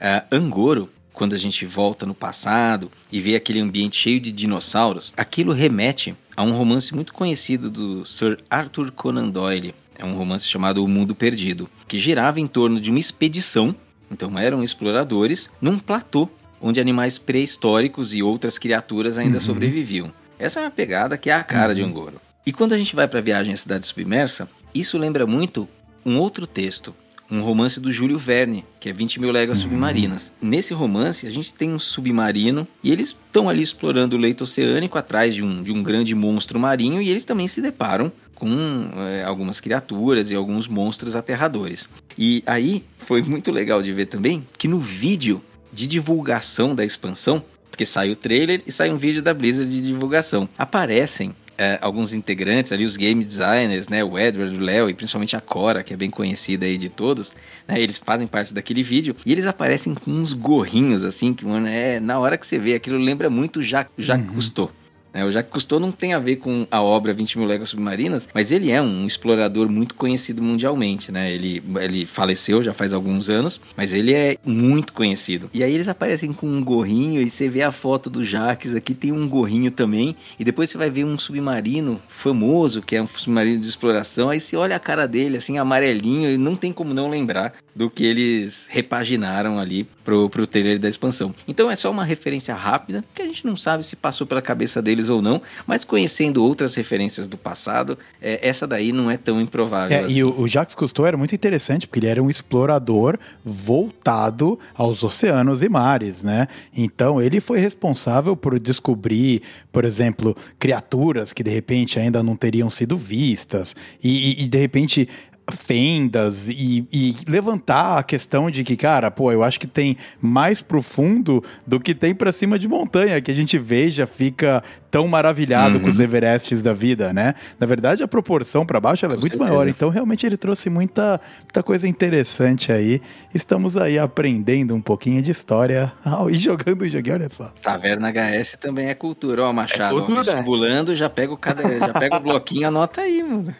Ah, Angoro, quando a gente volta no passado e vê aquele ambiente cheio de dinossauros, aquilo remete a um romance muito conhecido do Sir Arthur Conan Doyle. É um romance chamado O Mundo Perdido, que girava em torno de uma expedição, então eram exploradores, num platô onde animais pré-históricos e outras criaturas ainda sobreviviam. Essa é uma pegada que é a cara de Angoro. E quando a gente vai para a viagem à cidade submersa, isso lembra muito um outro texto, um romance do Júlio Verne, que é 20 mil léguas submarinas. Nesse romance, a gente tem um submarino e eles estão ali explorando o leito oceânico atrás de um, de um grande monstro marinho e eles também se deparam com é, algumas criaturas e alguns monstros aterradores. E aí foi muito legal de ver também que no vídeo de divulgação da expansão, porque sai o trailer e sai um vídeo da Blizzard de divulgação, aparecem é, alguns integrantes ali, os game designers, né, o Edward, o Léo e principalmente a Cora, que é bem conhecida aí de todos, né, eles fazem parte daquele vídeo e eles aparecem com uns gorrinhos assim, que mano, é, na hora que você vê aquilo lembra muito Jacques, Jacques Cousteau. Né? O Jacques Cousteau não tem a ver com a obra 20 mil léguas submarinas, mas ele é um explorador muito conhecido mundialmente, né? Ele, ele faleceu já faz alguns anos, mas ele é muito conhecido. E aí eles aparecem com um gorrinho e você vê a foto do Jacques, aqui tem um gorrinho também, e depois você vai ver um submarino famoso, que é um submarino de exploração, aí você olha a cara dele, assim, amarelinho, e não tem como não lembrar do que eles repaginaram ali pro, pro trailer da expansão. Então é só uma referência rápida, que a gente não sabe se passou pela cabeça deles ou não, mas conhecendo outras referências do passado, é, essa daí não é tão improvável. É, assim. e o, o Jacques Cousteau era muito interessante, porque ele era um explorador voltado aos oceanos e mares, né? Então ele foi responsável por descobrir, por exemplo, criaturas que de repente ainda não teriam sido vistas, e, e- e, de repente fendas e, e levantar a questão de que, cara, pô, eu acho que tem mais profundo do que tem pra cima de montanha, que a gente vê já fica tão maravilhado com os Everestes da vida, né? Na verdade, a proporção pra baixo ela é muito certeza. maior, então realmente ele trouxe muita, muita coisa interessante aí. Estamos aí aprendendo um pouquinho de história ah, e jogando o joguinho, olha só. Taverna HS também é cultura, ó, Machado. É cultura. ó, já pega o cada, já pega o bloquinho, anota aí, mano.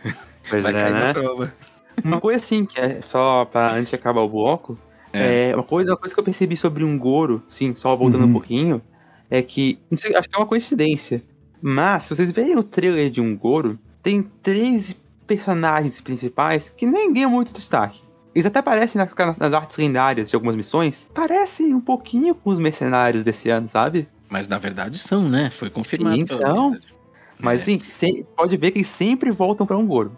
Pois Vai é, cair né? na prova. Uma coisa assim, que é só pra antes de acabar o bloco, é. uma, coisa, uma coisa que eu percebi sobre um Goro, sim, só voltando Uhum. um pouquinho, é que, sei, acho que é uma coincidência, mas se vocês verem o trailer de um Goro, tem três personagens principais que nem ganham muito destaque. Eles até aparecem nas, nas artes lendárias de algumas missões, parecem um pouquinho com os mercenários desse ano, sabe? Mas na verdade são, né? Foi confirmado. Sim, são. Mas É. sim, se- pode ver que eles sempre voltam pra um Goro.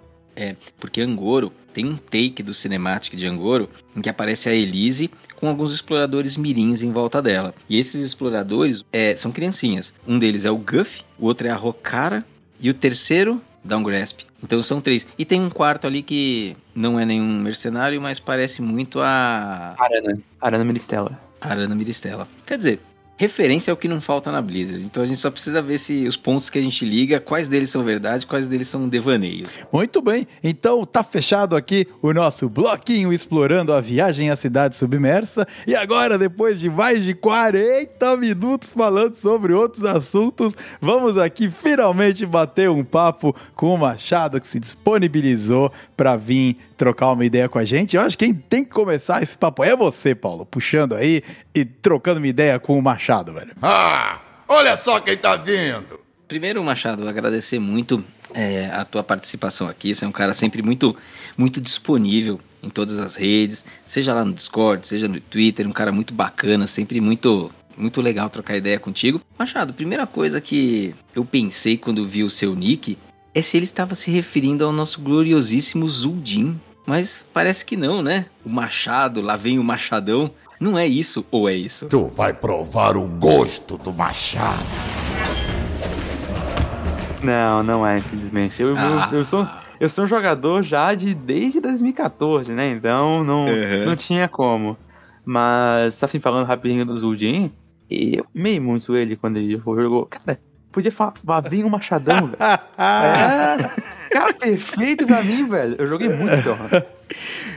Porque Angoro tem um take do cinematic de Angoro em que aparece a Elise com alguns exploradores mirins em volta dela. E esses exploradores é, são criancinhas. Um deles é o Guff, o outro é a Rokara e o terceiro Downgrasp. Então são três. E tem um quarto ali que não é nenhum mercenário, mas parece muito a Arana. Arana Miristela. Arana Miristela. Quer dizer, referência é o que não falta na Blizzard. Então a gente só precisa ver se os pontos que a gente liga, quais deles são verdade, quais deles são devaneios. Muito bem, então tá fechado aqui o nosso bloquinho explorando a viagem à cidade submersa. E agora, depois de mais de 40 minutos falando sobre outros assuntos, vamos aqui finalmente bater um papo com o Machado que se disponibilizou para vir trocar uma ideia com a gente. Eu acho que quem tem que começar esse papo é você, Paulo, puxando aí e trocando uma ideia com o Machado, velho. Ah, olha só quem tá vindo. Primeiro, Machado, agradecer muito é, a tua participação aqui. Você é um cara sempre muito, muito disponível em todas as redes, seja lá no Discord, seja no Twitter, um cara muito bacana, sempre muito, muito legal trocar ideia contigo. Machado, primeira coisa que eu pensei quando vi o seu nick é se ele estava se referindo ao nosso gloriosíssimo Zuldin. Mas parece que não, né? O Machado, lá vem o Machadão. Não é isso, ou é isso? Tu vai provar o gosto do machado. Não, não é, infelizmente. Eu, eu- Ah. eu, sou, eu sou um jogador já de desde 2014, né? Então não, Uhum. não tinha como. Mas, assim, falando rapidinho do Zuldin, eu amei muito ele quando ele jogou. Cara, podia falar, "Vá, vem o Machadão, velho. É, cara, perfeito pra mim, velho. Eu joguei muito Spellhunter.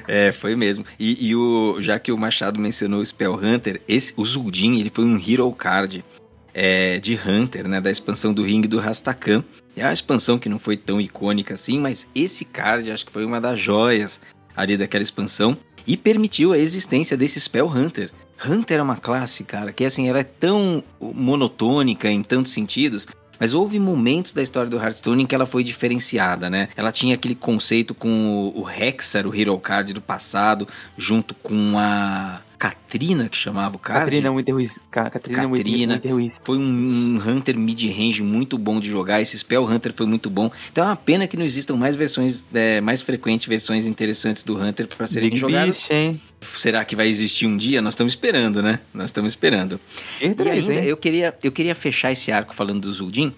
É, foi mesmo. E, e o, já que o Machado mencionou o Spell Hunter, esse, o Zuldin, ele foi um Hero Card é, de Hunter, né? Da expansão do ringue do Rastakan. É uma expansão que não foi tão icônica assim, mas esse card acho que foi uma das joias ali daquela expansão e permitiu a existência desse Spell Hunter. Hunter é uma classe, cara, que assim, ela é tão monotônica em tantos sentidos, mas houve momentos da história do Hearthstone em que ela foi diferenciada, né? Ela tinha aquele conceito com o, Hexar, o Hero Card do passado, junto com a Katrina, que chamava o card. Catrina Winterwiz. Ca- Catrina Catrina. Winterwiz. Foi um, um Hunter mid-range muito bom de jogar. Esse Spell Hunter foi muito bom. Então é uma pena que não existam mais versões, é, mais frequentes versões interessantes do Hunter para serem Big jogadas. Beast, hein? Será que vai existir um dia? Nós estamos esperando, né? Nós estamos esperando. E ainda hein? eu queria, eu queria fechar esse arco falando do Zuldin,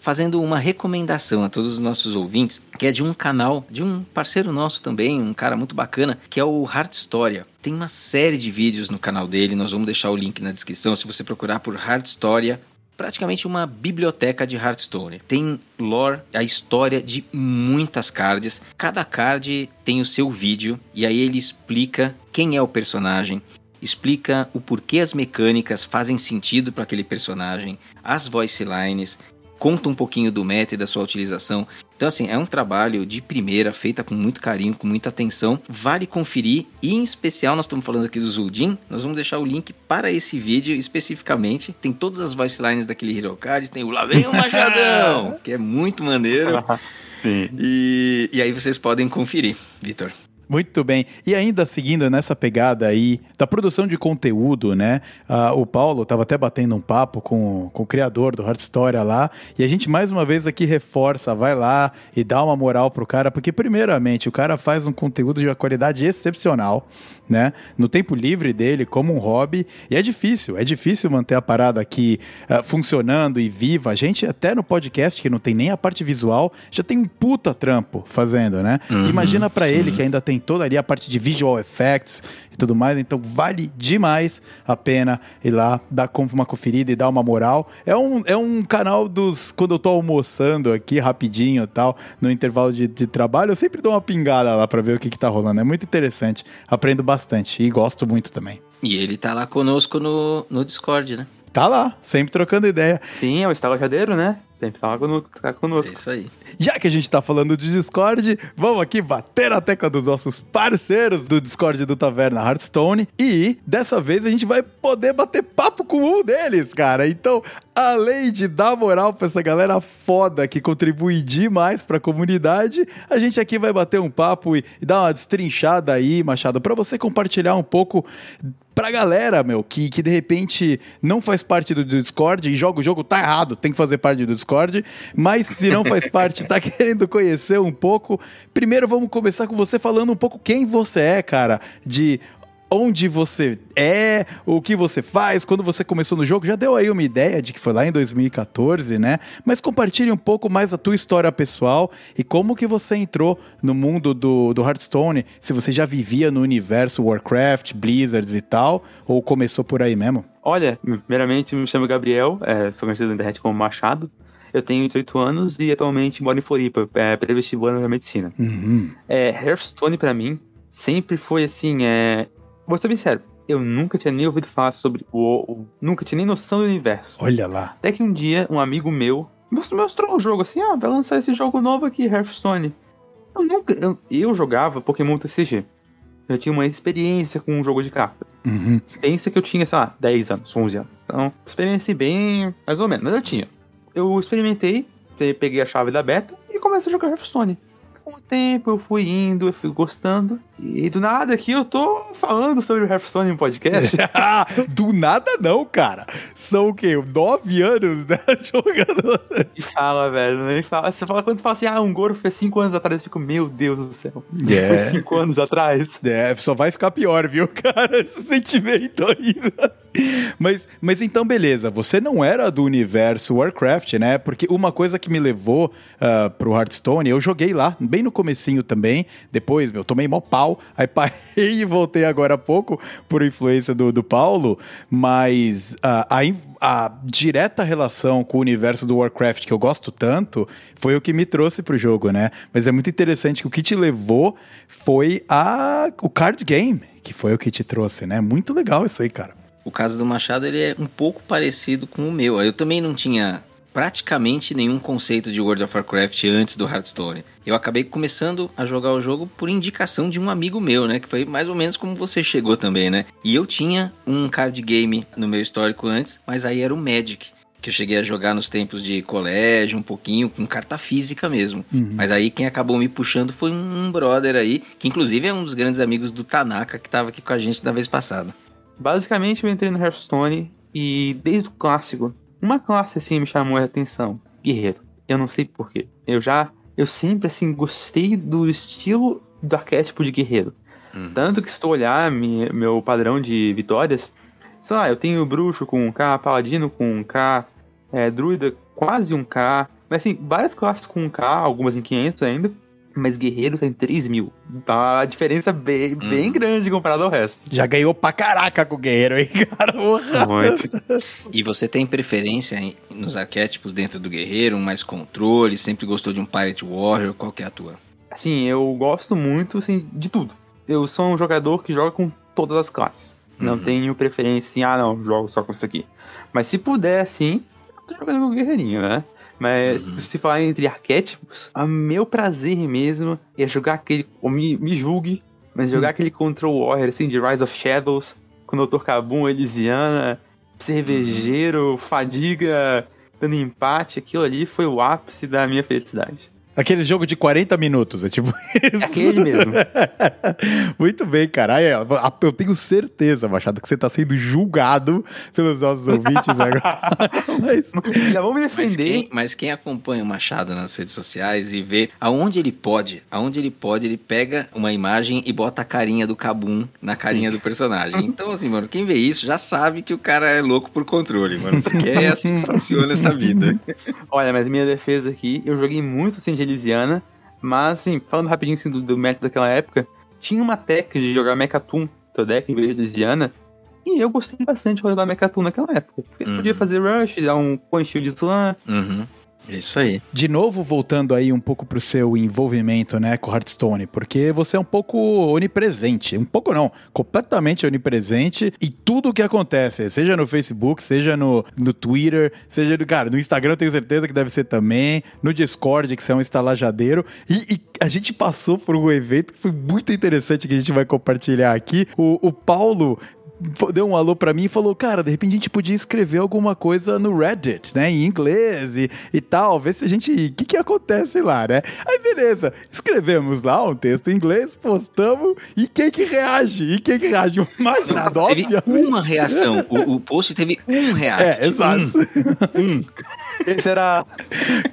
fazendo uma recomendação a todos os nossos ouvintes, que é de um canal, de um parceiro nosso também, um cara muito bacana, que é o Heart Storia. Tem uma série de vídeos no canal dele, nós vamos deixar o link na descrição, se você procurar por Heart Storia, praticamente uma biblioteca de Hearthstone. Tem lore, a história de muitas cards. Cada card tem o seu vídeo e aí ele explica quem é o personagem, explica o porquê as mecânicas fazem sentido para aquele personagem, as voice lines, conta um pouquinho do meta e da sua utilização. Então, assim, é um trabalho de primeira, feita com muito carinho, com muita atenção. Vale conferir. E, em especial, nós estamos falando aqui do Zuldin. Nós vamos deixar o link para esse vídeo especificamente. Tem todas as voice lines daquele Hero Card. Tem o Lá vem o Machadão, que é muito maneiro. Sim. E, e aí vocês podem conferir, Vitor. Muito bem. E ainda seguindo nessa pegada aí da produção de conteúdo, né? Ah, o Paulo estava até batendo um papo com, com o criador do Hard Story lá. E a gente mais uma vez aqui reforça, vai lá e dá uma moral pro cara, porque primeiramente o cara faz um conteúdo de uma qualidade excepcional, né? No tempo livre dele, como um hobby. E é difícil, é difícil manter a parada aqui ah, funcionando e viva. A gente até no podcast, que não tem nem a parte visual, já tem um puta trampo fazendo, né? Imagina pra ele que ainda tem toda ali a parte de visual effects e tudo mais, então vale demais a pena ir lá, dar uma conferida e dar uma moral. É um, é um canal dos. Quando eu tô almoçando aqui rapidinho e tal, no intervalo de, de trabalho, eu sempre dou uma pingada lá pra ver o que, que tá rolando. É muito interessante. Aprendo bastante e gosto muito também. E ele tá lá conosco no, no Discord, né? Tá lá, sempre trocando ideia. Sim, é o estalajadeiro, né? Sempre tá cono- tá É conosco. isso aí. Já que a gente tá falando de Discord, vamos aqui bater na tecla dos nossos parceiros do Discord do Taverna Hearthstone. E dessa vez a gente vai poder bater papo com um deles, cara. Então, além de dar moral pra essa galera foda que contribui demais pra comunidade, a gente aqui vai bater um papo e, e dar uma destrinchada aí, Machado, pra você compartilhar um pouco pra galera, meu, que, que de repente não faz parte do Discord e joga o jogo, tá errado, tem que fazer parte do Discord, mas se não faz parte, tá querendo conhecer um pouco, primeiro vamos começar com você falando um pouco quem você é, cara, de onde você é, o que você faz, quando você começou no jogo. Já deu aí uma ideia de que foi lá em 2014, né? Mas compartilhe um pouco mais a tua história pessoal e como que você entrou no mundo do, do Hearthstone, se você já vivia no universo Warcraft, Blizzards e tal, ou começou por aí mesmo? Olha, primeiramente me chamo Gabriel, é, sou conhecido na internet como Machado. Eu tenho 18 anos e atualmente moro em Floripa, é, pré-vestibular na medicina. Uhum. É, Hearthstone pra mim sempre foi assim, é... Vou ser bem sério, eu nunca tinha nem ouvido falar sobre o, o- Nunca tinha nem noção do universo. Olha lá. Até que um dia, um amigo meu mostrou, mostrou um jogo assim, ah, vai lançar esse jogo novo aqui, Hearthstone. Eu nunca... Eu, eu jogava Pokémon TCG. Eu tinha uma experiência com um jogo de carta. Uhum. Pensa que eu tinha, sei lá, 10 anos, 11 anos. Então, experiência bem, mais ou menos, mas eu tinha. Eu experimentei, pe- peguei a chave da beta e comecei a jogar Hearthstone. Com o tempo eu fui indo, eu fui gostando. E do nada aqui eu tô falando sobre o Hearthstone em podcast. Do nada não, cara. São o quê? Nove anos, né? Jogando. e fala, velho. E fala, você fala, quando você fala assim, ah, um Goro foi 5 anos atrás, eu fico, meu Deus do céu. Foi É. 5 anos atrás. É, só vai ficar pior, viu, cara? Esse sentimento aí. Mas, mas então, beleza. Você não era do universo Warcraft, né? Porque uma coisa que me levou ah, pro Hearthstone, eu joguei lá, bem no comecinho também. Depois, meu, tomei mó pau. Aí parei e voltei agora há pouco por influência do, do Paulo. Mas ah, a, in- a direta relação com o universo do Warcraft, que eu gosto tanto, foi o que me trouxe pro jogo, né? Mas é muito interessante que o que te levou foi a, o card game, que foi o que te trouxe, né? Muito legal isso aí, cara. O caso do Machado ele é um pouco parecido com o meu. Eu também não tinha praticamente nenhum conceito de World of Warcraft antes do Hearthstone. Eu acabei começando a jogar o jogo por indicação de um amigo meu, né? Que foi mais ou menos como você chegou também, né? E eu tinha um card game no meu histórico antes, mas aí era o Magic. Que eu cheguei a jogar nos tempos de colégio, um pouquinho, com carta física mesmo. Mas aí quem acabou me puxando foi um brother aí, que inclusive é um dos grandes amigos do Tanaka, que tava aqui com a gente da vez passada. Basicamente, eu entrei no Hearthstone e desde o clássico, uma classe assim me chamou a atenção: Guerreiro. Eu não sei porquê. Eu já. Eu sempre assim gostei do estilo do arquétipo de guerreiro. Uhum. Tanto que se tu olhar mi- meu padrão de vitórias, sei lá, eu tenho bruxo com um K, paladino com um K, é, druida quase um K. Mas assim, várias classes com um K, algumas em 500 ainda. Mas guerreiro tem 3 mil. Tá a diferença bem, bem Uhum. grande comparado ao resto. Já ganhou pra caraca com o guerreiro aí, cara. Muito. E você tem preferência em- nos arquétipos dentro do guerreiro, mais controle, sempre gostou de um Pirate Warrior, qual que é a tua? Assim, eu gosto muito assim, de tudo. Eu sou um jogador que joga com todas as classes. Não Uhum. tenho preferência assim, ah não, jogo só com isso aqui. Mas se puder, assim, eu tô jogando com o guerreirinho, né? Mas Uhum. se falar entre arquétipos, a meu prazer mesmo é jogar aquele. Ou me, me julgue, mas jogar aquele Control Warrior assim de Rise of Shadows, com o Dr. Kabum, Elisiana, cervejeiro, fadiga, dando empate, aquilo ali foi o ápice da minha felicidade. Aquele jogo de 40 minutos, é tipo isso. É aquele mesmo. Muito bem, cara. Eu tenho certeza, Machado, que você tá sendo julgado pelos nossos ouvintes agora. Mas, Já vou me Mas defender. quem, mas quem acompanha o Machado nas redes sociais e vê aonde ele pode, aonde ele pode, ele pega uma imagem e bota a carinha do Kabum na carinha do personagem. Então, assim, mano, quem vê isso já sabe que o cara é louco por controle, mano. Porque é assim que funciona essa vida. Olha, mas minha defesa aqui, eu joguei muito sem de Elisiana, mas assim, falando rapidinho assim, do, do método daquela época, tinha uma técnica de jogar Mechatoon, teu deck, em vez de Elisiana, e eu gostei bastante de jogar Mechatoon naquela época. Porque Uhum. podia fazer rush, dar um point shield slam, Uhum. Isso aí. de novo, voltando aí um pouco pro seu envolvimento, né, com Hearthstone, porque você é um pouco onipresente. Um pouco não, completamente onipresente em tudo o que acontece, seja no Facebook, seja no, no Twitter, seja no, cara, no Instagram eu tenho certeza que deve ser também, no Discord, que você é um estalajadeiro. E, e a gente passou por um evento que foi muito interessante que a gente vai compartilhar aqui. O, o Paulo deu um alô pra mim e falou, cara, de repente a gente podia escrever alguma coisa no Reddit, né, em inglês e, e tal, ver se a gente, o que que acontece lá, né? Aí beleza, escrevemos lá um texto em inglês, postamos, e quem que reage? E quem que reage? O Machado, Teve obviamente. uma reação. O, o post teve um react. É, exato. Um. Esse era.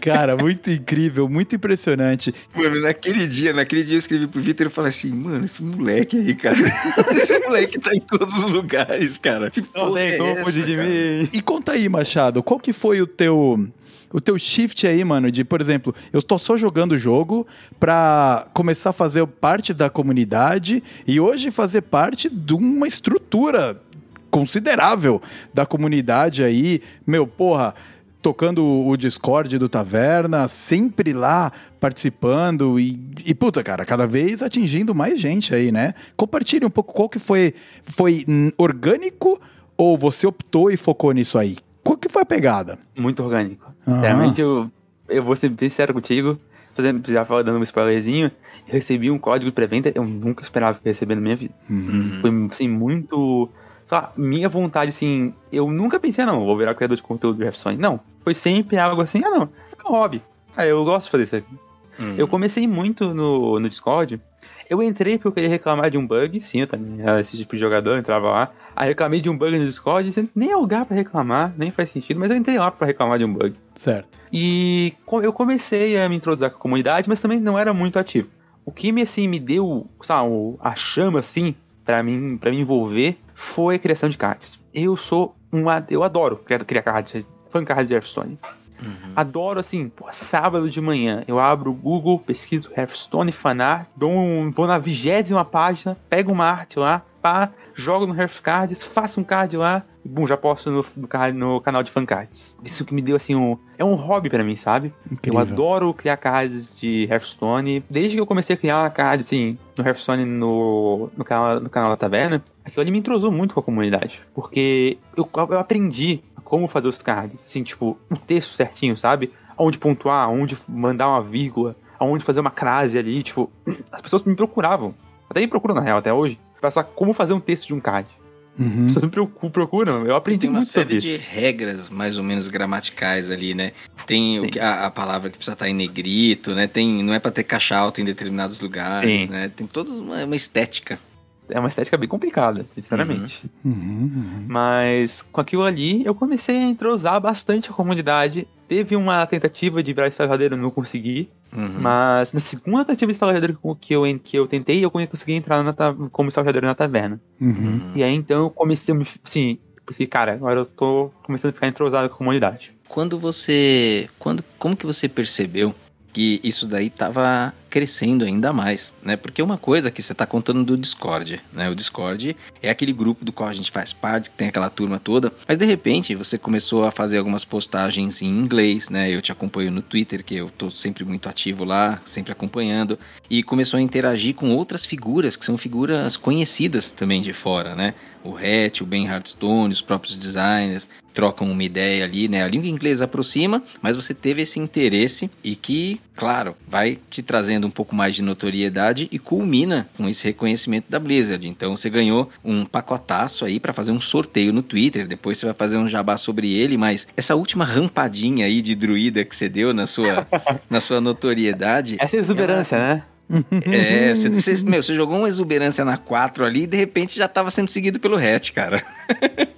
Cara, muito incrível, muito impressionante. Mano, naquele dia, naquele dia eu escrevi pro Vitor e falei assim, mano, esse moleque aí, cara. esse moleque tá em todos os lugares, cara. Que Não porra é como essa, de cara? mim. E conta aí, Machado, qual que foi o teu o teu shift aí, mano, de, por exemplo, eu tô só jogando o jogo pra começar a fazer parte da comunidade e hoje fazer parte de uma estrutura considerável da comunidade aí. Meu, porra, tocando o Discord do Taverna, sempre lá participando e, e puta, cara, cada vez atingindo mais gente aí, né? Compartilhe um pouco qual que foi foi orgânico ou você optou e focou nisso aí? Qual que foi a pegada? Muito orgânico. Aham. Realmente, eu, eu vou ser bem sincero contigo. Fazendo, já fala- dando um spoilerzinho, eu recebi um código de pré-venda, eu nunca esperava receber na minha vida. Uhum. Foi, assim, muito. Lá, minha vontade, assim. Eu nunca pensei, ah, não, vou virar criador de conteúdo de Hearthstone. Não. Foi sempre algo assim, ah, não, é meu hobby. Ah, eu gosto de fazer isso aqui. Hum. Eu comecei muito no, no Discord. Eu entrei porque eu queria reclamar de um bug. Sim, eu também era esse tipo de jogador, eu entrava lá. Aí reclamei de um bug no Discord. dizendo, Nem é lugar pra reclamar, nem faz sentido, mas eu entrei lá pra reclamar de um bug. Certo. E eu comecei a me introduzir com a comunidade, mas também não era muito ativo. O que me assim me deu, sabe, a chama assim para mim, para me envolver foi a criação de cards. Eu sou um eu adoro criar, cards, fan cards de Hearthstone. Adoro assim, pô, sábado de manhã, eu abro o Google, pesquiso Hearthstone fanart, dou um, vou na vigésima página, pego uma arte lá, pá, jogo no Hearth Cards, faço um card lá, e bum, já posto no, no, no canal de fan cards. Isso que me deu assim um, é um hobby pra mim, sabe? Incrível. Eu adoro criar cards de Hearthstone. Desde que eu comecei a criar cards, assim, no Hearthstone no, no, canal, no canal da Taverna, aquilo ali me entrosou muito com a comunidade. Porque eu, eu aprendi como fazer os cards, assim, tipo, o texto certinho, sabe? Onde pontuar, onde mandar uma vírgula, aonde fazer uma crase ali, tipo, as pessoas me procuravam. Até me procuram, na real, até hoje, pra saber como fazer um texto de um card. Uhum. As pessoas me procu- procuram, eu aprendi Tem uma muito sobre série isso. de regras mais ou menos gramaticais ali, né? Tem o que- a, a palavra que precisa estar em negrito, né? Tem, não é pra ter caixa alta em determinados lugares, Sim. né? Tem toda uma, uma estética. É uma estética bem complicada, sinceramente. Uhum, uhum. Mas com aquilo ali, eu comecei a entrosar bastante a comunidade. Teve uma tentativa de virar estaljadeiro, não consegui. Uhum. Mas na segunda tentativa de estaljadeiro que eu, que eu tentei, eu consegui entrar na ta- como estaljadeiro na taverna. Uhum. E aí então eu comecei a me. Assim, pensei, cara, agora eu tô começando a ficar entrosado com a comunidade. Quando você. Quando, como que você percebeu que isso daí tava crescendo ainda mais, né? Porque uma coisa que você tá contando do Discord, né? O Discord é aquele grupo do qual a gente faz parte, que tem aquela turma toda, mas de repente você começou a fazer algumas postagens em inglês, né? Eu te acompanho no Twitter, que eu tô sempre muito ativo lá, sempre acompanhando, e começou a interagir com outras figuras, que são figuras conhecidas também de fora, né? O Hatch, o Ben Hardstone, os próprios designers, trocam uma ideia ali, né? A língua inglesa aproxima, mas você teve esse interesse e que, claro, vai te trazendo um pouco mais de notoriedade e culmina com esse reconhecimento da Blizzard. Então você ganhou um pacotaço aí para fazer um sorteio no Twitter, depois você vai fazer um jabá sobre ele, mas essa última rampadinha aí de druida que você deu na sua, na sua notoriedade. Essa é exuberância, né? É, você, você- meu, você jogou uma exuberância na 4 ali e de repente já tava sendo seguido pelo Hatch, cara.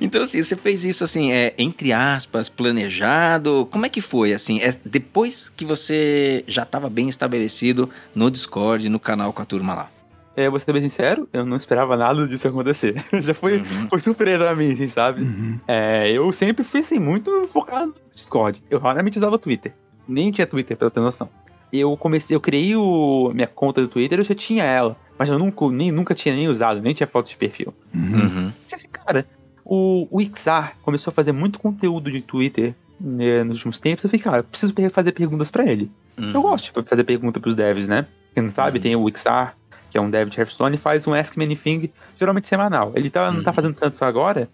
então, assim, você fez isso, assim, é, entre aspas, planejado. Como é que foi, assim? É depois que você já tava bem estabelecido no Discord, no canal com a turma lá. É, vou ser bem sincero, eu não esperava nada disso acontecer. Já foi, Uhum. foi surpresa pra mim, assim, sabe? Uhum. É, eu sempre fui assim, muito focado no Discord. Eu raramente usava Twitter. Nem tinha Twitter, pra ter noção. Eu comecei, eu criei o, minha conta do Twitter, eu já tinha ela. Mas eu nunca, nem, nunca tinha nem usado, nem tinha foto de perfil. Uhum. Uhum. Assim, cara, o, o Ixar começou a fazer muito conteúdo de Twitter né, nos últimos tempos. Eu falei, cara, eu preciso fazer perguntas pra ele. Uhum. Eu gosto de fazer pergunta pros devs, né? Quem não sabe, Uhum. tem o Ixar, que é um dev de Hearthstone, e faz um Ask Me Anything, geralmente semanal. Ele tá, não tá Uhum. fazendo tanto agora,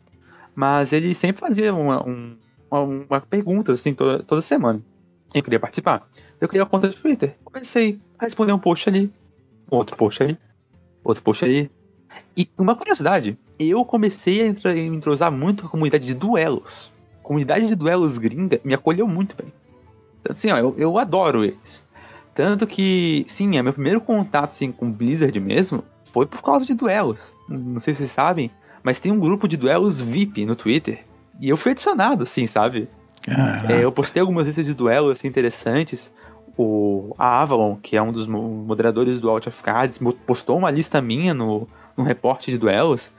mas ele sempre fazia uma, um- uma, uma pergunta, assim, toda, toda semana. Eu queria participar. Eu criei a conta de Twitter. Comecei a responder um post ali, outro post ali, outro post ali. E uma curiosidade, eu comecei a me entrosar muito com a comunidade de duelos. A comunidade de duelos gringa me acolheu muito bem. Então, assim, ó, eu, eu adoro eles. Tanto que, sim, é meu primeiro contato assim, com Blizzard mesmo foi por causa de duelos. Não sei se vocês sabem, mas tem um grupo de duelos VIP no Twitter. E eu fui adicionado, assim, sabe? É, eu postei algumas listas de duelos assim, interessantes. O a Avalon, que é um dos mo- moderadores do Out of Cards, postou uma lista minha no, no reporte de duelos.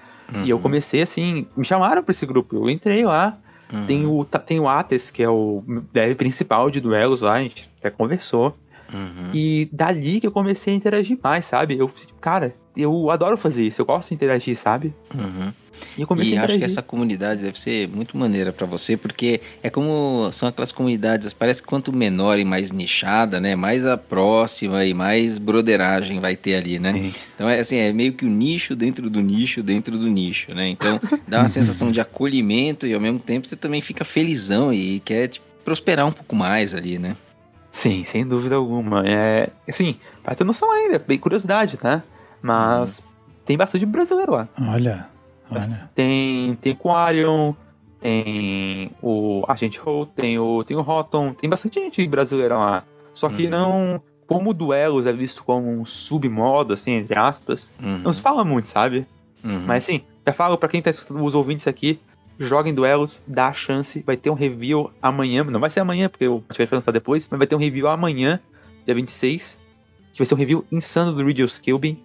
E eu comecei assim, me chamaram pra esse grupo. Eu entrei lá. Uhum. Tem o, tem o Ates, que é o dev principal de duelos lá, a gente até conversou. Uhum. E dali que eu comecei a interagir mais, sabe? Eu, cara, eu adoro fazer isso, eu gosto de interagir, sabe? Uhum. E eu comecei E acho que essa comunidade deve ser muito maneira pra você, porque é como são aquelas comunidades, parece que quanto menor e mais nichada, né, mais a próxima e mais broderagem vai ter ali, né? Sim. Então é assim, é meio que o nicho dentro do nicho dentro do nicho, né? Então dá uma sensação de acolhimento e ao mesmo tempo você também fica felizão e quer tipo, prosperar um pouco mais ali, né? Sim, sem dúvida alguma. É, assim, pra ter noção ainda, bem curiosidade, tá? Mas Uhum. tem bastante brasileiro lá. Olha, olha. Tem, tem Quarion, tem o Agente Ho, tem o, tem o Rotom, tem bastante gente brasileira lá. Só que Uhum. não. Como duelos é visto como um submodo, assim, entre aspas, Uhum. não se fala muito, sabe? Uhum. Mas assim, já falo pra quem tá escutando os ouvintes aqui, joguem duelos, dá a chance, vai ter um review amanhã, não vai ser amanhã, porque eu acho que vai lançar depois, mas vai ter um review amanhã, dia 26, que vai ser um review insano do Riddle Skilbin.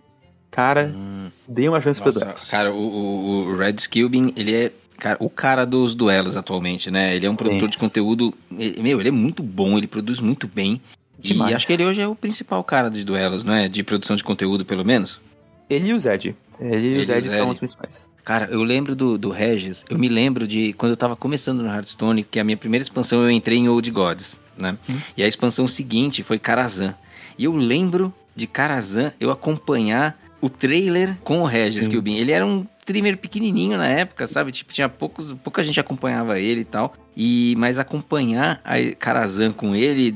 Cara, Hum. dê uma chance pra Nossa, duelos. cara, o, o, o Red Skilbin, ele é cara, o cara dos duelos atualmente, né? Ele é um produtor de conteúdo, ele- meu, ele é muito bom, ele produz muito bem. Demais. E acho que ele hoje é o principal cara de duelos, não é? De produção de conteúdo, pelo menos. Ele e o Zed. Ele, e o Zed. são os principais. Cara, eu lembro do, do Regis, eu me lembro de quando eu tava começando no Hearthstone, que a minha primeira expansão eu entrei em Old Gods, né? E a expansão seguinte foi Karazhan. E eu lembro de Karazhan eu acompanhar o trailer com o Regis Sim. Kilbin. Ele era um streamer pequenininho na época, sabe? Tipo, tinha poucos, pouca gente acompanhava ele e tal. E mas acompanhar a Karazhan com ele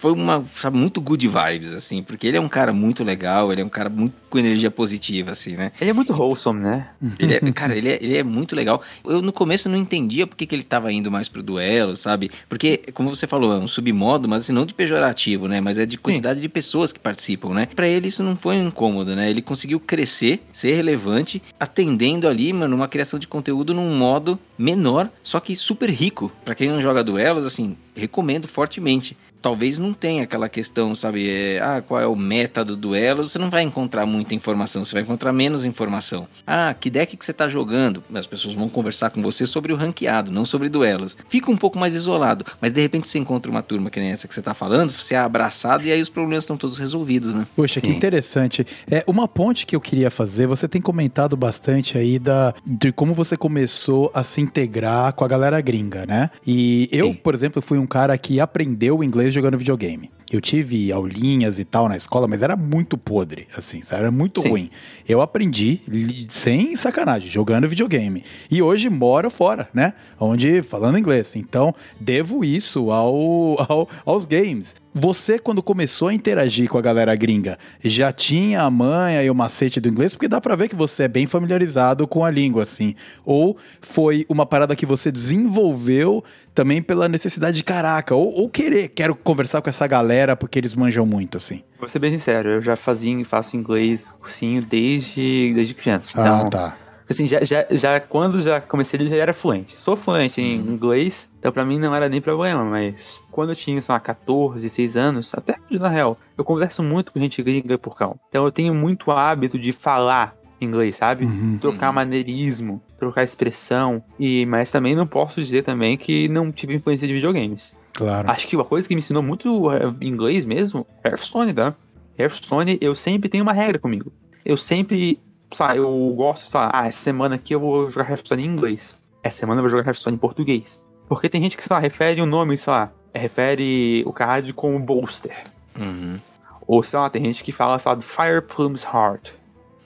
foi uma, sabe, muito good vibes assim, porque ele é um cara muito legal, ele é um cara muito com energia positiva assim, né? Ele é muito wholesome, né? Ele é, cara, ele é, ele é muito legal. Eu no começo não entendia por que, ele tava indo mais pro duelo, sabe? Porque, como você falou, é um submodo, mas assim, não de pejorativo, né? Mas é de quantidade de pessoas que participam, né? Pra ele isso não foi um incômodo, né? Ele conseguiu crescer, ser relevante, atendendo ali, mano, uma criação de conteúdo num modo menor, só que super rico. Pra quem não joga duelos, assim, recomendo fortemente. Talvez não tenha aquela questão, sabe? é, ah, qual é o meta do duelo? Você não vai encontrar muita informação, você vai encontrar menos informação. Ah, que deck que você tá jogando? As pessoas vão conversar com você sobre o ranqueado, não sobre duelos. Fica um pouco mais isolado, mas de repente você encontra uma turma que nem essa que você tá falando, você é abraçado e aí os problemas estão todos resolvidos, né? Poxa, que Sim. interessante. É uma ponte que eu queria fazer. Você tem comentado bastante aí da de como você começou a se integrar com a galera gringa, né? E eu, Sim. por exemplo, fui um cara que aprendeu inglês jogando videogame. Eu tive aulinhas e tal na escola, mas era muito podre, assim, sabe? era muito Sim. ruim. Eu aprendi sem sacanagem, jogando videogame. E hoje moro fora, né? Onde falando inglês. Então, devo isso ao, ao- aos games. Você, quando começou a interagir com a galera gringa, já tinha a manha e o macete do inglês? Porque dá pra ver que você é bem familiarizado com a língua, assim. Ou foi uma parada que você desenvolveu também pela necessidade de caraca, ou, ou querer, quero conversar com essa galera porque eles manjam muito, assim. Vou ser bem sincero, eu já fazia e faço inglês cursinho desde, desde criança. Ah, Então, tá. Assim, já, já, já quando já comecei ele já era fluente. Sou fluente em Uhum. inglês, então pra mim não era nem problema, mas quando eu tinha, sei lá, 14, 16 anos, até na real, eu converso muito com gente gringa por cá. Então eu tenho muito hábito de falar inglês, sabe? Uhum. Trocar Uhum. maneirismo, trocar expressão, e mas também não posso dizer também que não tive influência de videogames. Claro. Acho que uma coisa que me ensinou muito é, inglês mesmo, Hearthstone, tá? Hearthstone, eu sempre tenho uma regra comigo. Eu sempre, sabe, eu gosto, sabe, ah, essa semana aqui eu vou jogar Hearthstone em inglês. Essa semana eu vou jogar Hearthstone em português. Porque tem gente que, sei lá, refere o nome, sei lá, refere o card como bolster. Uhum. Ou, sei lá, tem gente que fala, sei lá, Fire Plume's Heart,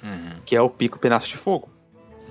Uhum. que é o pico pedaço de fogo.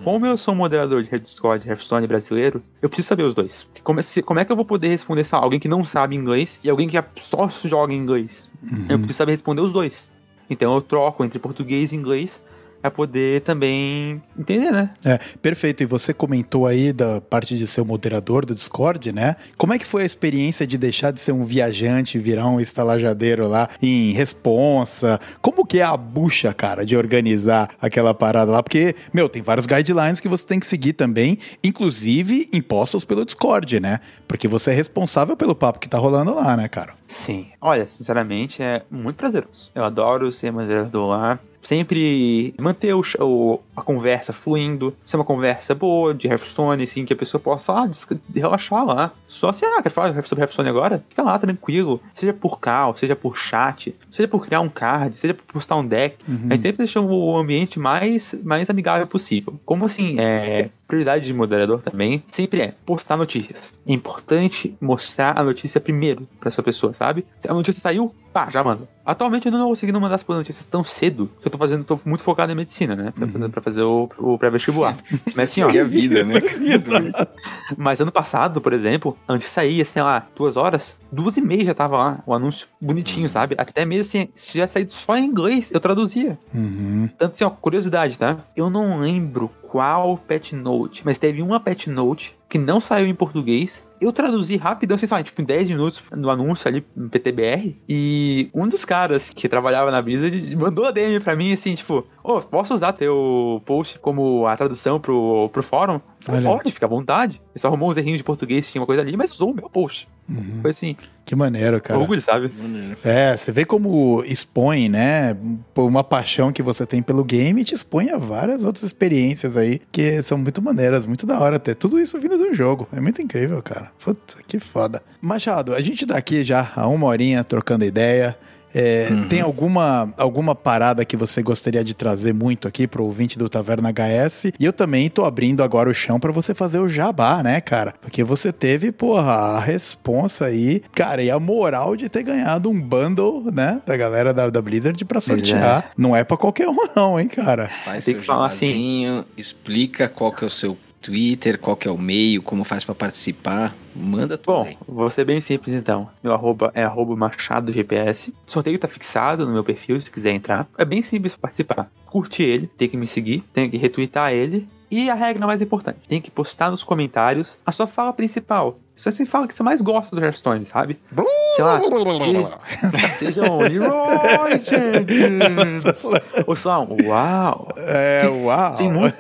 Como eu sou moderador de Discord Hearthstone brasileiro, eu preciso saber os dois. Como é, se- como é que eu vou poder responder sei lá, alguém que não sabe inglês e alguém que só joga inglês? Uhum. Eu preciso saber responder os dois. Então eu troco entre português e inglês pra poder também entender, né? É, perfeito. E você comentou aí da parte de ser o moderador do Discord, né? Como é que foi a experiência de deixar de ser um viajante e virar um estalajadeiro lá em responsa? Como que é a bucha, cara, de organizar aquela parada lá? Porque, meu, tem vários guidelines que você tem que seguir também, inclusive impostos pelo Discord, né? Porque você é responsável pelo papo que tá rolando lá, né, cara? Sim. Olha, sinceramente, é muito prazeroso. Eu adoro ser moderador lá. Sempre manter o, o- a conversa fluindo, ser uma conversa boa de Hearthstone, assim, que a pessoa possa ah, relaxar lá. Só se, ah, quer falar sobre Hearthstone agora? Fica lá tranquilo. Seja por call, seja por chat, seja por criar um card, seja por postar um deck. A gente sempre deixa o ambiente mais, mais amigável possível. Como assim, é, prioridade de moderador também sempre é postar notícias. É importante mostrar a notícia primeiro pra essa pessoa, sabe? Se a notícia saiu, pá, já manda. Atualmente eu não tô conseguindo mandar as notícias tão cedo, porque eu tô fazendo, tô muito focado em medicina, né? Pra, pra fazer o, o pré-vestibular. Mas assim, ó, E a vida, né? mas ano passado, por exemplo, antes saía, sei lá, duas horas, duas e meia já tava lá, o anúncio bonitinho, sabe? Até mesmo assim, se já saído só em inglês, eu traduzia. Uhum. Tanto assim, ó, curiosidade, tá? Eu não lembro qual pet note, mas teve uma pet note que não saiu em português. Eu traduzi rapidão, sei lá, tipo, em 10 minutos no anúncio ali no PTBR. E um dos caras que trabalhava na Blizzard mandou a DM pra mim assim, tipo, ô, posso usar teu post como a tradução pro, pro fórum? Olha. Pode, fica à vontade. Ele só arrumou uns errinhos de português, tinha uma coisa ali, mas usou o meu post. Uhum. Foi assim, Que maneiro, cara. orgulho, sabe? É, você vê como expõe, né? Por uma paixão que você tem pelo game e te expõe a várias outras experiências aí que são muito maneiras, muito da hora ter tudo isso vindo de um jogo. É muito incrível, cara. Puta, que foda. Machado, a gente tá aqui já há uma horinha trocando ideia. É, Tem alguma, alguma parada que você gostaria de trazer muito aqui pro ouvinte do Taverna HS? E eu também tô abrindo agora o chão pra você fazer o jabá, né, cara? Porque você teve, porra, a responsa aí, cara, e a moral de ter ganhado um bundle, né, da galera da, da Blizzard pra sortear. Não é pra qualquer um, não, hein, cara? Faz Tem seu que falar assim. explica qual que é o seu Twitter, qual que é o meio, como faz pra participar. Manda tudo Bom, aí. vou ser bem simples então. Meu arroba é arroba machado GPS. O sorteio tá fixado no meu perfil, se quiser entrar. É bem simples participar. Curte ele, tem que me seguir, tem que retweetar ele. E a regra mais importante, tem que postar nos comentários a sua fala principal. Só você fala que você mais gosta do Hearthstone, sabe? Sei lá, se- seja um Leroy Jenkins. Ou um uau. É, uau. tem muito-.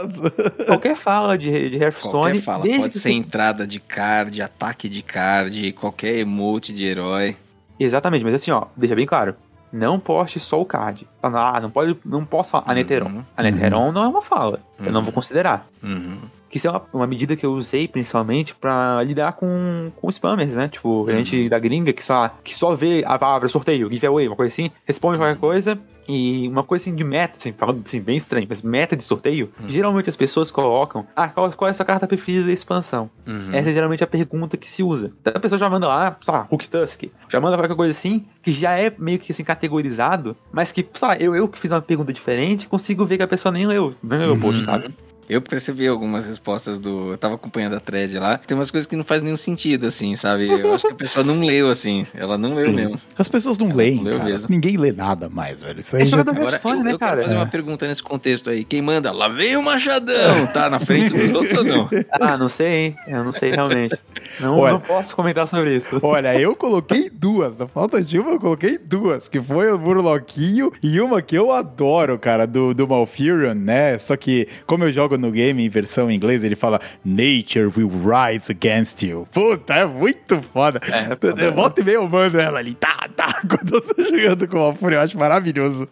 Qualquer fala de, de Hearthstone, Qualquer fala, desde pode que ser você entrada de card, ataque de card, qualquer emote de herói. Exatamente, mas assim, ó, deixa bem claro. Não poste só o card. Ah, não pode, não posso falar a Neteron. Uhum. Não é uma fala. Eu não Uhum. vou considerar. Uhum. Que isso é uma, uma medida que eu usei principalmente pra lidar com, com spammers, né? Tipo, a gente Uhum. da gringa que só, que só vê a palavra sorteio, giveaway, uma coisa assim, responde qualquer coisa. E uma coisa assim de meta, assim, falando assim, bem estranho, mas meta de sorteio, Uhum. geralmente as pessoas colocam, ah, qual, qual é a sua carta preferida da expansão? Uhum. Essa é geralmente a pergunta que se usa. Então a pessoa já manda lá, sei lá, Hook Tusk. Já manda qualquer coisa assim, que já é meio que assim categorizado, mas que, sei lá, eu, eu que fiz uma pergunta diferente, consigo ver que a pessoa nem leu, nem leu o post, Uhum. sabe? Eu percebi algumas respostas do. Eu tava acompanhando a thread lá. Tem umas coisas que não faz nenhum sentido, assim, sabe? Eu acho que a pessoa não leu, assim. Ela não leu mesmo. As pessoas não leem, leu cara. mesmo. Ninguém lê nada mais, velho. Isso aí É já... Agora, eu, né, eu quero cara? fazer uma pergunta nesse contexto aí. Quem manda? Lá vem o Machadão! Tá na frente dos outros ou não? Ah, não sei, hein? Eu não sei realmente. Não, Olha. não posso comentar sobre isso. Olha, eu coloquei duas. Na falta de uma, eu coloquei duas. Que foi o Burloquinho e uma que eu adoro, cara, do, do Malfurion, né? Só que, como eu jogo no game em versão em inglês, ele fala Nature will rise against you. Puta, é muito foda. É, volta e meia eu mando ela ali, tá, tá. Quando eu tô jogando com o Malfurion, eu acho maravilhoso.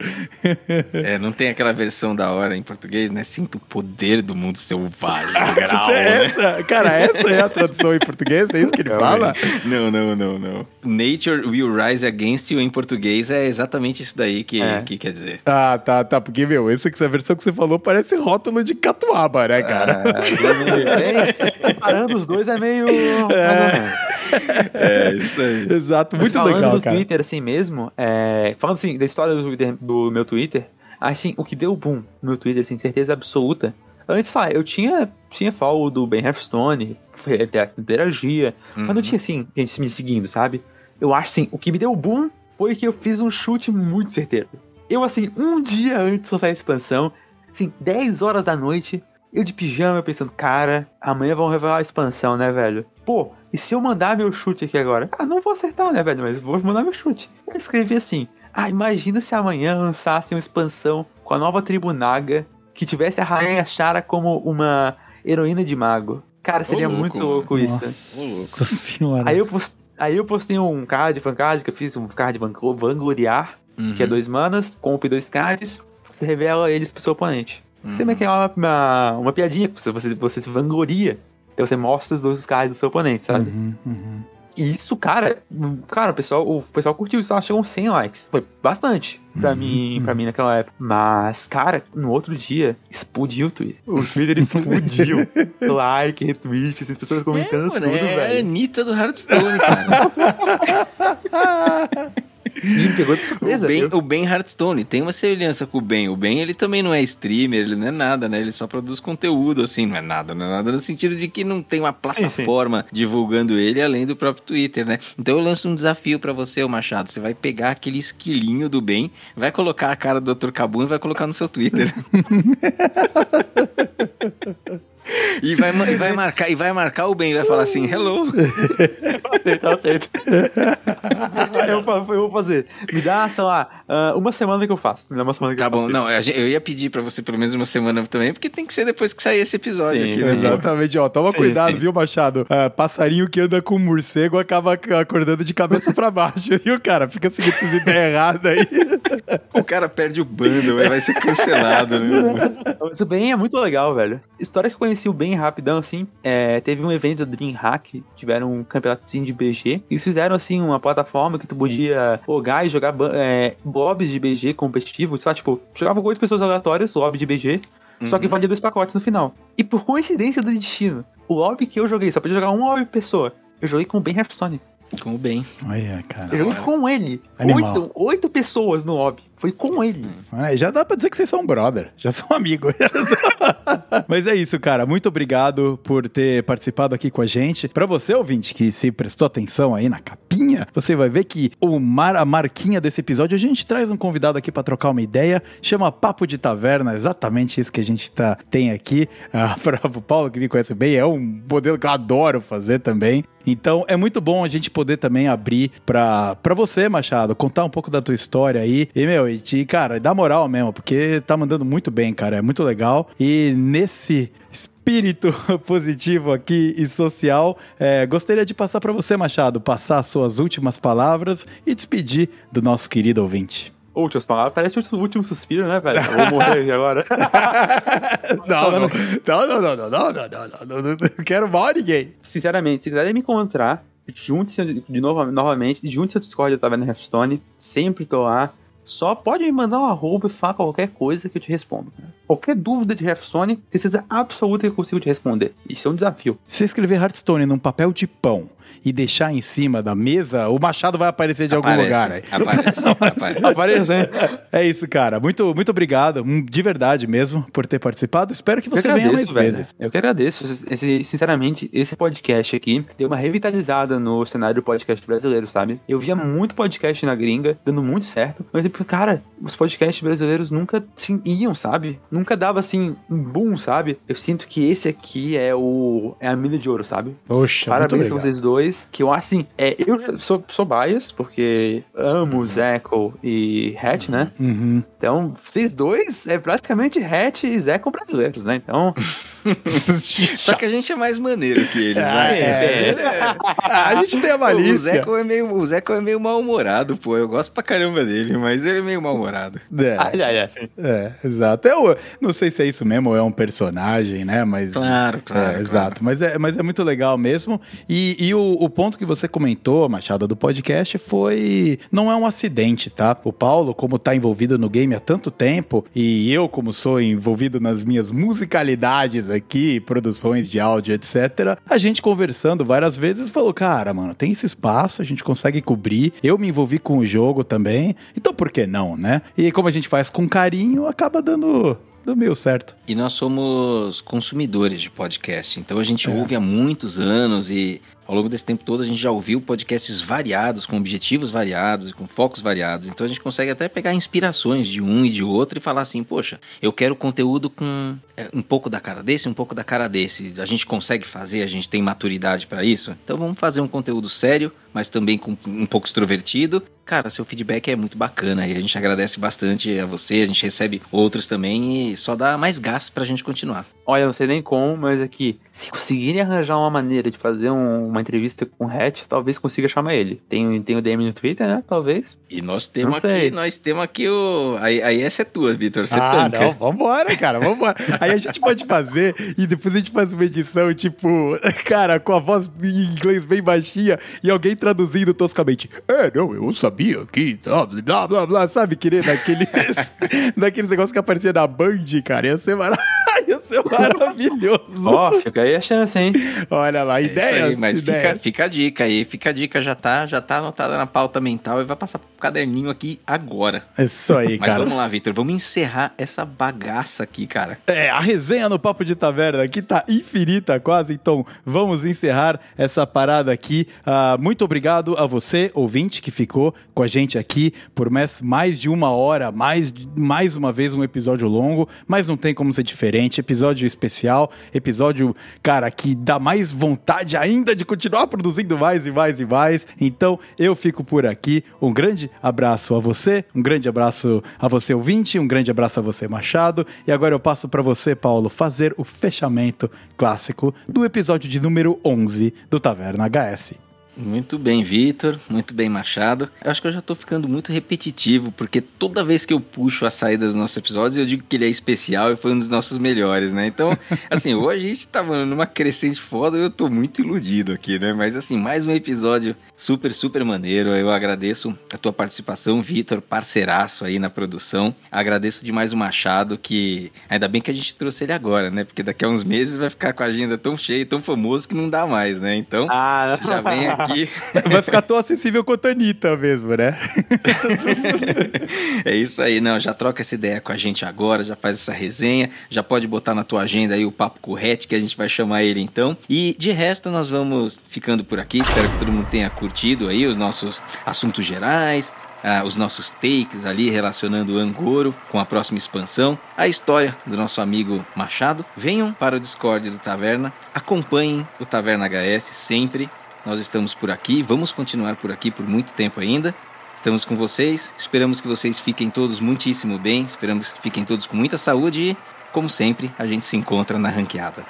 É, não tem aquela versão da hora em português, né? Sinto o poder do mundo selvagem. Grau, Essa- né? essa, cara, essa é a tradução em português? É isso que ele fala? Não, não, não, não. Nature will rise against you em português é exatamente isso daí que, É. que quer dizer. Ah, tá, tá. Porque, meu, essa, essa versão que você falou parece rótulo de catuaba, né, cara? É, comparando os dois é meio. É, isso aí. Exato, Mas muito falando legal, do cara. Twitter assim mesmo, é, falando assim da história do, Twitter- do meu Twitter, assim, o que deu boom no meu Twitter, assim, certeza absoluta. Antes, lá, eu tinha, tinha follow do Ben Hearthstone, até interagia, mas não Uhum. tinha, assim, gente me seguindo, sabe? Eu acho, assim, o que me deu boom foi que eu fiz um chute muito certeiro. Eu, assim, um dia antes de lançar a expansão, assim, 10 horas da noite, eu de pijama pensando, cara, amanhã vão revelar a expansão, né, velho? Pô, e se eu mandar meu chute aqui agora? Ah, não vou acertar, né, velho? Mas vou mandar meu chute. Eu escrevi assim: Ah, imagina se amanhã lançasse uma expansão com a nova tribo Naga que tivesse a Rainha Shara como uma heroína de mago. Cara, seria louco, muito mano. louco isso. Nossa senhora. Aí eu, post... Aí eu postei um card, fancard, que eu fiz um card van- vangloriar, que é Uhum. dois manas, comp dois cards, você revela eles pro seu oponente. Uhum. Você meio que é uma, uma, uma piadinha, você, você, você se vangloria. Então você mostra os dois cards do seu oponente, sabe? Uhum, uhum. E isso, cara, cara, o pessoal, o pessoal curtiu isso, ela chegou uns 100 likes. Foi bastante pra Uhum, mim, para mim naquela época. Mas, cara, no outro dia, explodiu o Twitter. O Twitter explodiu. like, retweet, assim, as pessoas comentando É, mano, tudo, é a velho. Anitta do Hearthstone, cara. E me pegou de o, surpresa, ben, viu? o Ben Hearthstone tem uma semelhança com o Ben. O Ben, ele também não é streamer, ele não é nada, né? Ele só produz conteúdo, assim, não é nada, não é nada no sentido de que não tem uma plataforma divulgando ele além do próprio Twitter, né? Então eu lanço um desafio pra você, ô Machado. Você vai pegar aquele esquilinho do Ben, vai colocar a cara do Dr. Cabum e vai colocar no seu Twitter. E vai, e vai marcar, e vai marcar o Ben, vai falar assim, hello. Tá certo. eu, fa- eu vou fazer. Me dá, sei lá, ah, uma semana que eu faço. Me dá uma semana que Tá eu faço. bom, não, a gente- eu ia pedir pra você pelo menos uma semana também, porque tem que ser depois que sair esse episódio Sim, aqui, né? Exatamente, ó. Toma Sim, cuidado, sim. viu, Machado? Ah, passarinho que anda com morcego acaba ac- acordando de cabeça pra baixo, viu, cara? Fica seguindo essas ideias erradas aí. O cara perde o bando, vai ser cancelado, né? Mas o Ben é muito legal, velho. História que eu conheci o Ben rapidão, assim, é, teve um evento do DreamHack, tiveram um campeonatozinho de BG. Eles fizeram, assim, uma plataforma que tu podia jogar e jogar é, lobbies de BG competitivo, lá, tipo, jogava com oito pessoas aleatórias, lobby de BG, só que Uhum. valia dois pacotes no final. E por coincidência do destino, o lobby que eu joguei, só podia jogar um lobby por pessoa. Eu joguei com o Ben Hearthstone. Com o Ben. Olha, cara. Eu joguei com ele. Oito, oito pessoas no lobby. Foi com ele. É, já dá pra dizer que vocês são brother, já são amigos. Mas é isso, cara. Muito obrigado por ter participado aqui com a gente. Pra você, ouvinte, que se prestou atenção aí na capinha, você vai ver que o mar, a marquinha desse episódio, a gente traz um convidado aqui pra trocar uma ideia. Chama Papo de Taverna, exatamente isso que a gente tá, tem aqui. Ah, pra, o Paulo, que me conhece bem, é um modelo que eu adoro fazer também. Então é muito bom a gente poder também abrir pra você, Machado, contar um pouco da tua história aí. E, meu, e, cara, dá moral mesmo, porque tá mandando muito bem, cara. É muito legal. E nesse espírito positivo aqui e social, é, gostaria de passar pra você, Machado, passar as suas últimas palavras e despedir do nosso querido ouvinte. Últimas palavras, parece o último suspiro, né, velho? Eu vou morrer aqui agora. não, não, não, não, não, não, não, não, não, quero mal ninguém. Sinceramente, se quiserem me encontrar, junte-se de novo, novamente, junte-se ao Discord da Taverna Hearthstone, sempre tô lá. Só pode me mandar um arroba e falar qualquer coisa que eu te respondo. Qualquer dúvida de Hearthstone, certeza absoluta que eu consigo te responder. Isso é um desafio. Se escrever Hearthstone num papel de pão e deixar em cima da mesa, o machado vai aparecer de algum Aparece, lugar. aí. Aparece, aparece. Aparece, né? É isso, cara. Muito, muito obrigado, hum, de verdade mesmo, por ter participado. Espero que você venha mais velho. vezes. Eu que agradeço. Esse- sinceramente, esse podcast aqui deu uma revitalizada no cenário do podcast brasileiro, sabe? Eu via muito podcast na gringa, dando muito certo. Mas, cara, os podcasts brasileiros nunca assim, iam, sabe? Nunca dava, assim, um boom, sabe? Eu sinto que esse aqui é o é a mina de ouro, sabe? Poxa, Parabéns obrigado. vocês dois, que eu acho assim, é, eu já sou, sou bias, porque amo Zeco e Hatch, né? Uhum. Então, vocês dois é praticamente Hatch e Zeco brasileiros, né? Então, Só que a gente é mais maneiro que eles, Ah, vai. é. Ah, a gente tem a O malícia. Zeco, é meio, o Zeco é meio mal-humorado, pô. Eu gosto pra caramba dele, mas ele é meio mal-humorado. É, ai, ai, ai. é, exato. Eu não sei se é isso mesmo ou é um personagem, né? Mas. Claro, claro, É, claro. Exato. Mas é, mas é muito legal mesmo. E, e o, o ponto que você comentou, Machado, do podcast foi. Não é um acidente, tá? O Paulo, como tá envolvido no game há tanto tempo, e eu, como sou envolvido nas minhas musicalidades aqui, produções de áudio, etc., a gente conversando várias vezes falou: cara, mano, tem esse espaço, a gente consegue cobrir. Eu me envolvi com o jogo também. Então por que não, né? E como a gente faz com carinho, acaba dando. Do meio certo. E nós somos consumidores de podcast, então a gente É. ouve há muitos anos e ao longo desse tempo todo a gente já ouviu podcasts variados, com objetivos variados, com focos variados. Então a gente consegue até pegar inspirações de um e de outro e falar assim, poxa, eu quero conteúdo com é, um pouco da cara desse, um pouco da cara desse. A gente consegue fazer, a gente tem maturidade para isso. Então vamos fazer um conteúdo sério, mas também com um pouco extrovertido. Cara, seu feedback é muito bacana e a gente agradece bastante a você, a gente recebe outros também e só dá mais gás pra gente continuar. Olha, não sei nem como, mas aqui, se conseguirem arranjar uma maneira de fazer um, uma entrevista com o Hatch, talvez consiga chamar ele. Tem, tem o DM no Twitter, né? Talvez. E nós temos aqui, nós temos aqui o. Aí, aí essa é tua, Vitor. Você ah, tanca. não, vambora, cara, vambora. aí a gente pode fazer e depois a gente faz uma edição, tipo, cara, com a voz em inglês bem baixinha e alguém traduzindo toscamente. É, não, eu sabia que, blá, blá, blá, sabe, querer daqueles, daqueles negócios que aparecia na Band, cara, ia ser maravilhoso. Maravilhoso. Ó, oh, fica aí a chance, hein? Olha lá, ideias. Aí, mas ideias. Fica, fica a dica aí, fica a dica, já tá, já tá anotada na pauta mental e vai passar pro caderninho aqui agora. É isso aí, mas cara. Mas vamos lá, Vitor, vamos encerrar essa bagaça aqui, cara. É, a resenha no Papo de Taverna aqui tá infinita quase, então vamos encerrar essa parada aqui. Uh, muito obrigado a você, ouvinte, que ficou com a gente aqui por mais, mais de uma hora, mais, mais uma vez um episódio longo, mas não tem como ser diferente. Episódio especial, episódio, cara, que dá mais vontade ainda de continuar produzindo mais e mais e mais. Então eu fico por aqui. Um grande abraço a você, um grande abraço a você, ouvinte, um grande abraço a você, Machado. E agora eu passo para você, Paulo, fazer o fechamento clássico do episódio de número 11 do Taverna HS. Muito bem, Vitor. Muito bem, Machado. Eu acho que eu já tô ficando muito repetitivo, porque toda vez que eu puxo a saída dos nossos episódios, eu digo que ele é especial e foi um dos nossos melhores, né? Então, assim, hoje a gente tava numa crescente foda e eu tô muito iludido aqui, né? Mas, assim, mais um episódio super, super maneiro. Eu agradeço a tua participação, Vitor, parceiraço aí na produção. Agradeço demais o Machado, que ainda bem que a gente trouxe ele agora, né? Porque daqui a uns meses vai ficar com a agenda tão cheia, tão famoso que não dá mais, né? Então, ah, já vem aqui aqui. Vai ficar tão acessível quanto a Anitta mesmo, né? é isso aí, não. Já troca essa ideia com a gente agora, já faz essa resenha, já pode botar na tua agenda aí o Papo Correte, que a gente vai chamar ele então. E de resto, nós vamos ficando por aqui. Espero que todo mundo tenha curtido aí os nossos assuntos gerais, ah, os nossos takes ali relacionando o Angoro com a próxima expansão, a história do nosso amigo Machado. Venham para o Discord do Taverna, acompanhem o Taverna HS sempre. Nós estamos por aqui, vamos continuar por aqui por muito tempo ainda. Estamos com vocês, esperamos que vocês fiquem todos muitíssimo bem, esperamos que fiquem todos com muita saúde e, como sempre, a gente se encontra na ranqueada.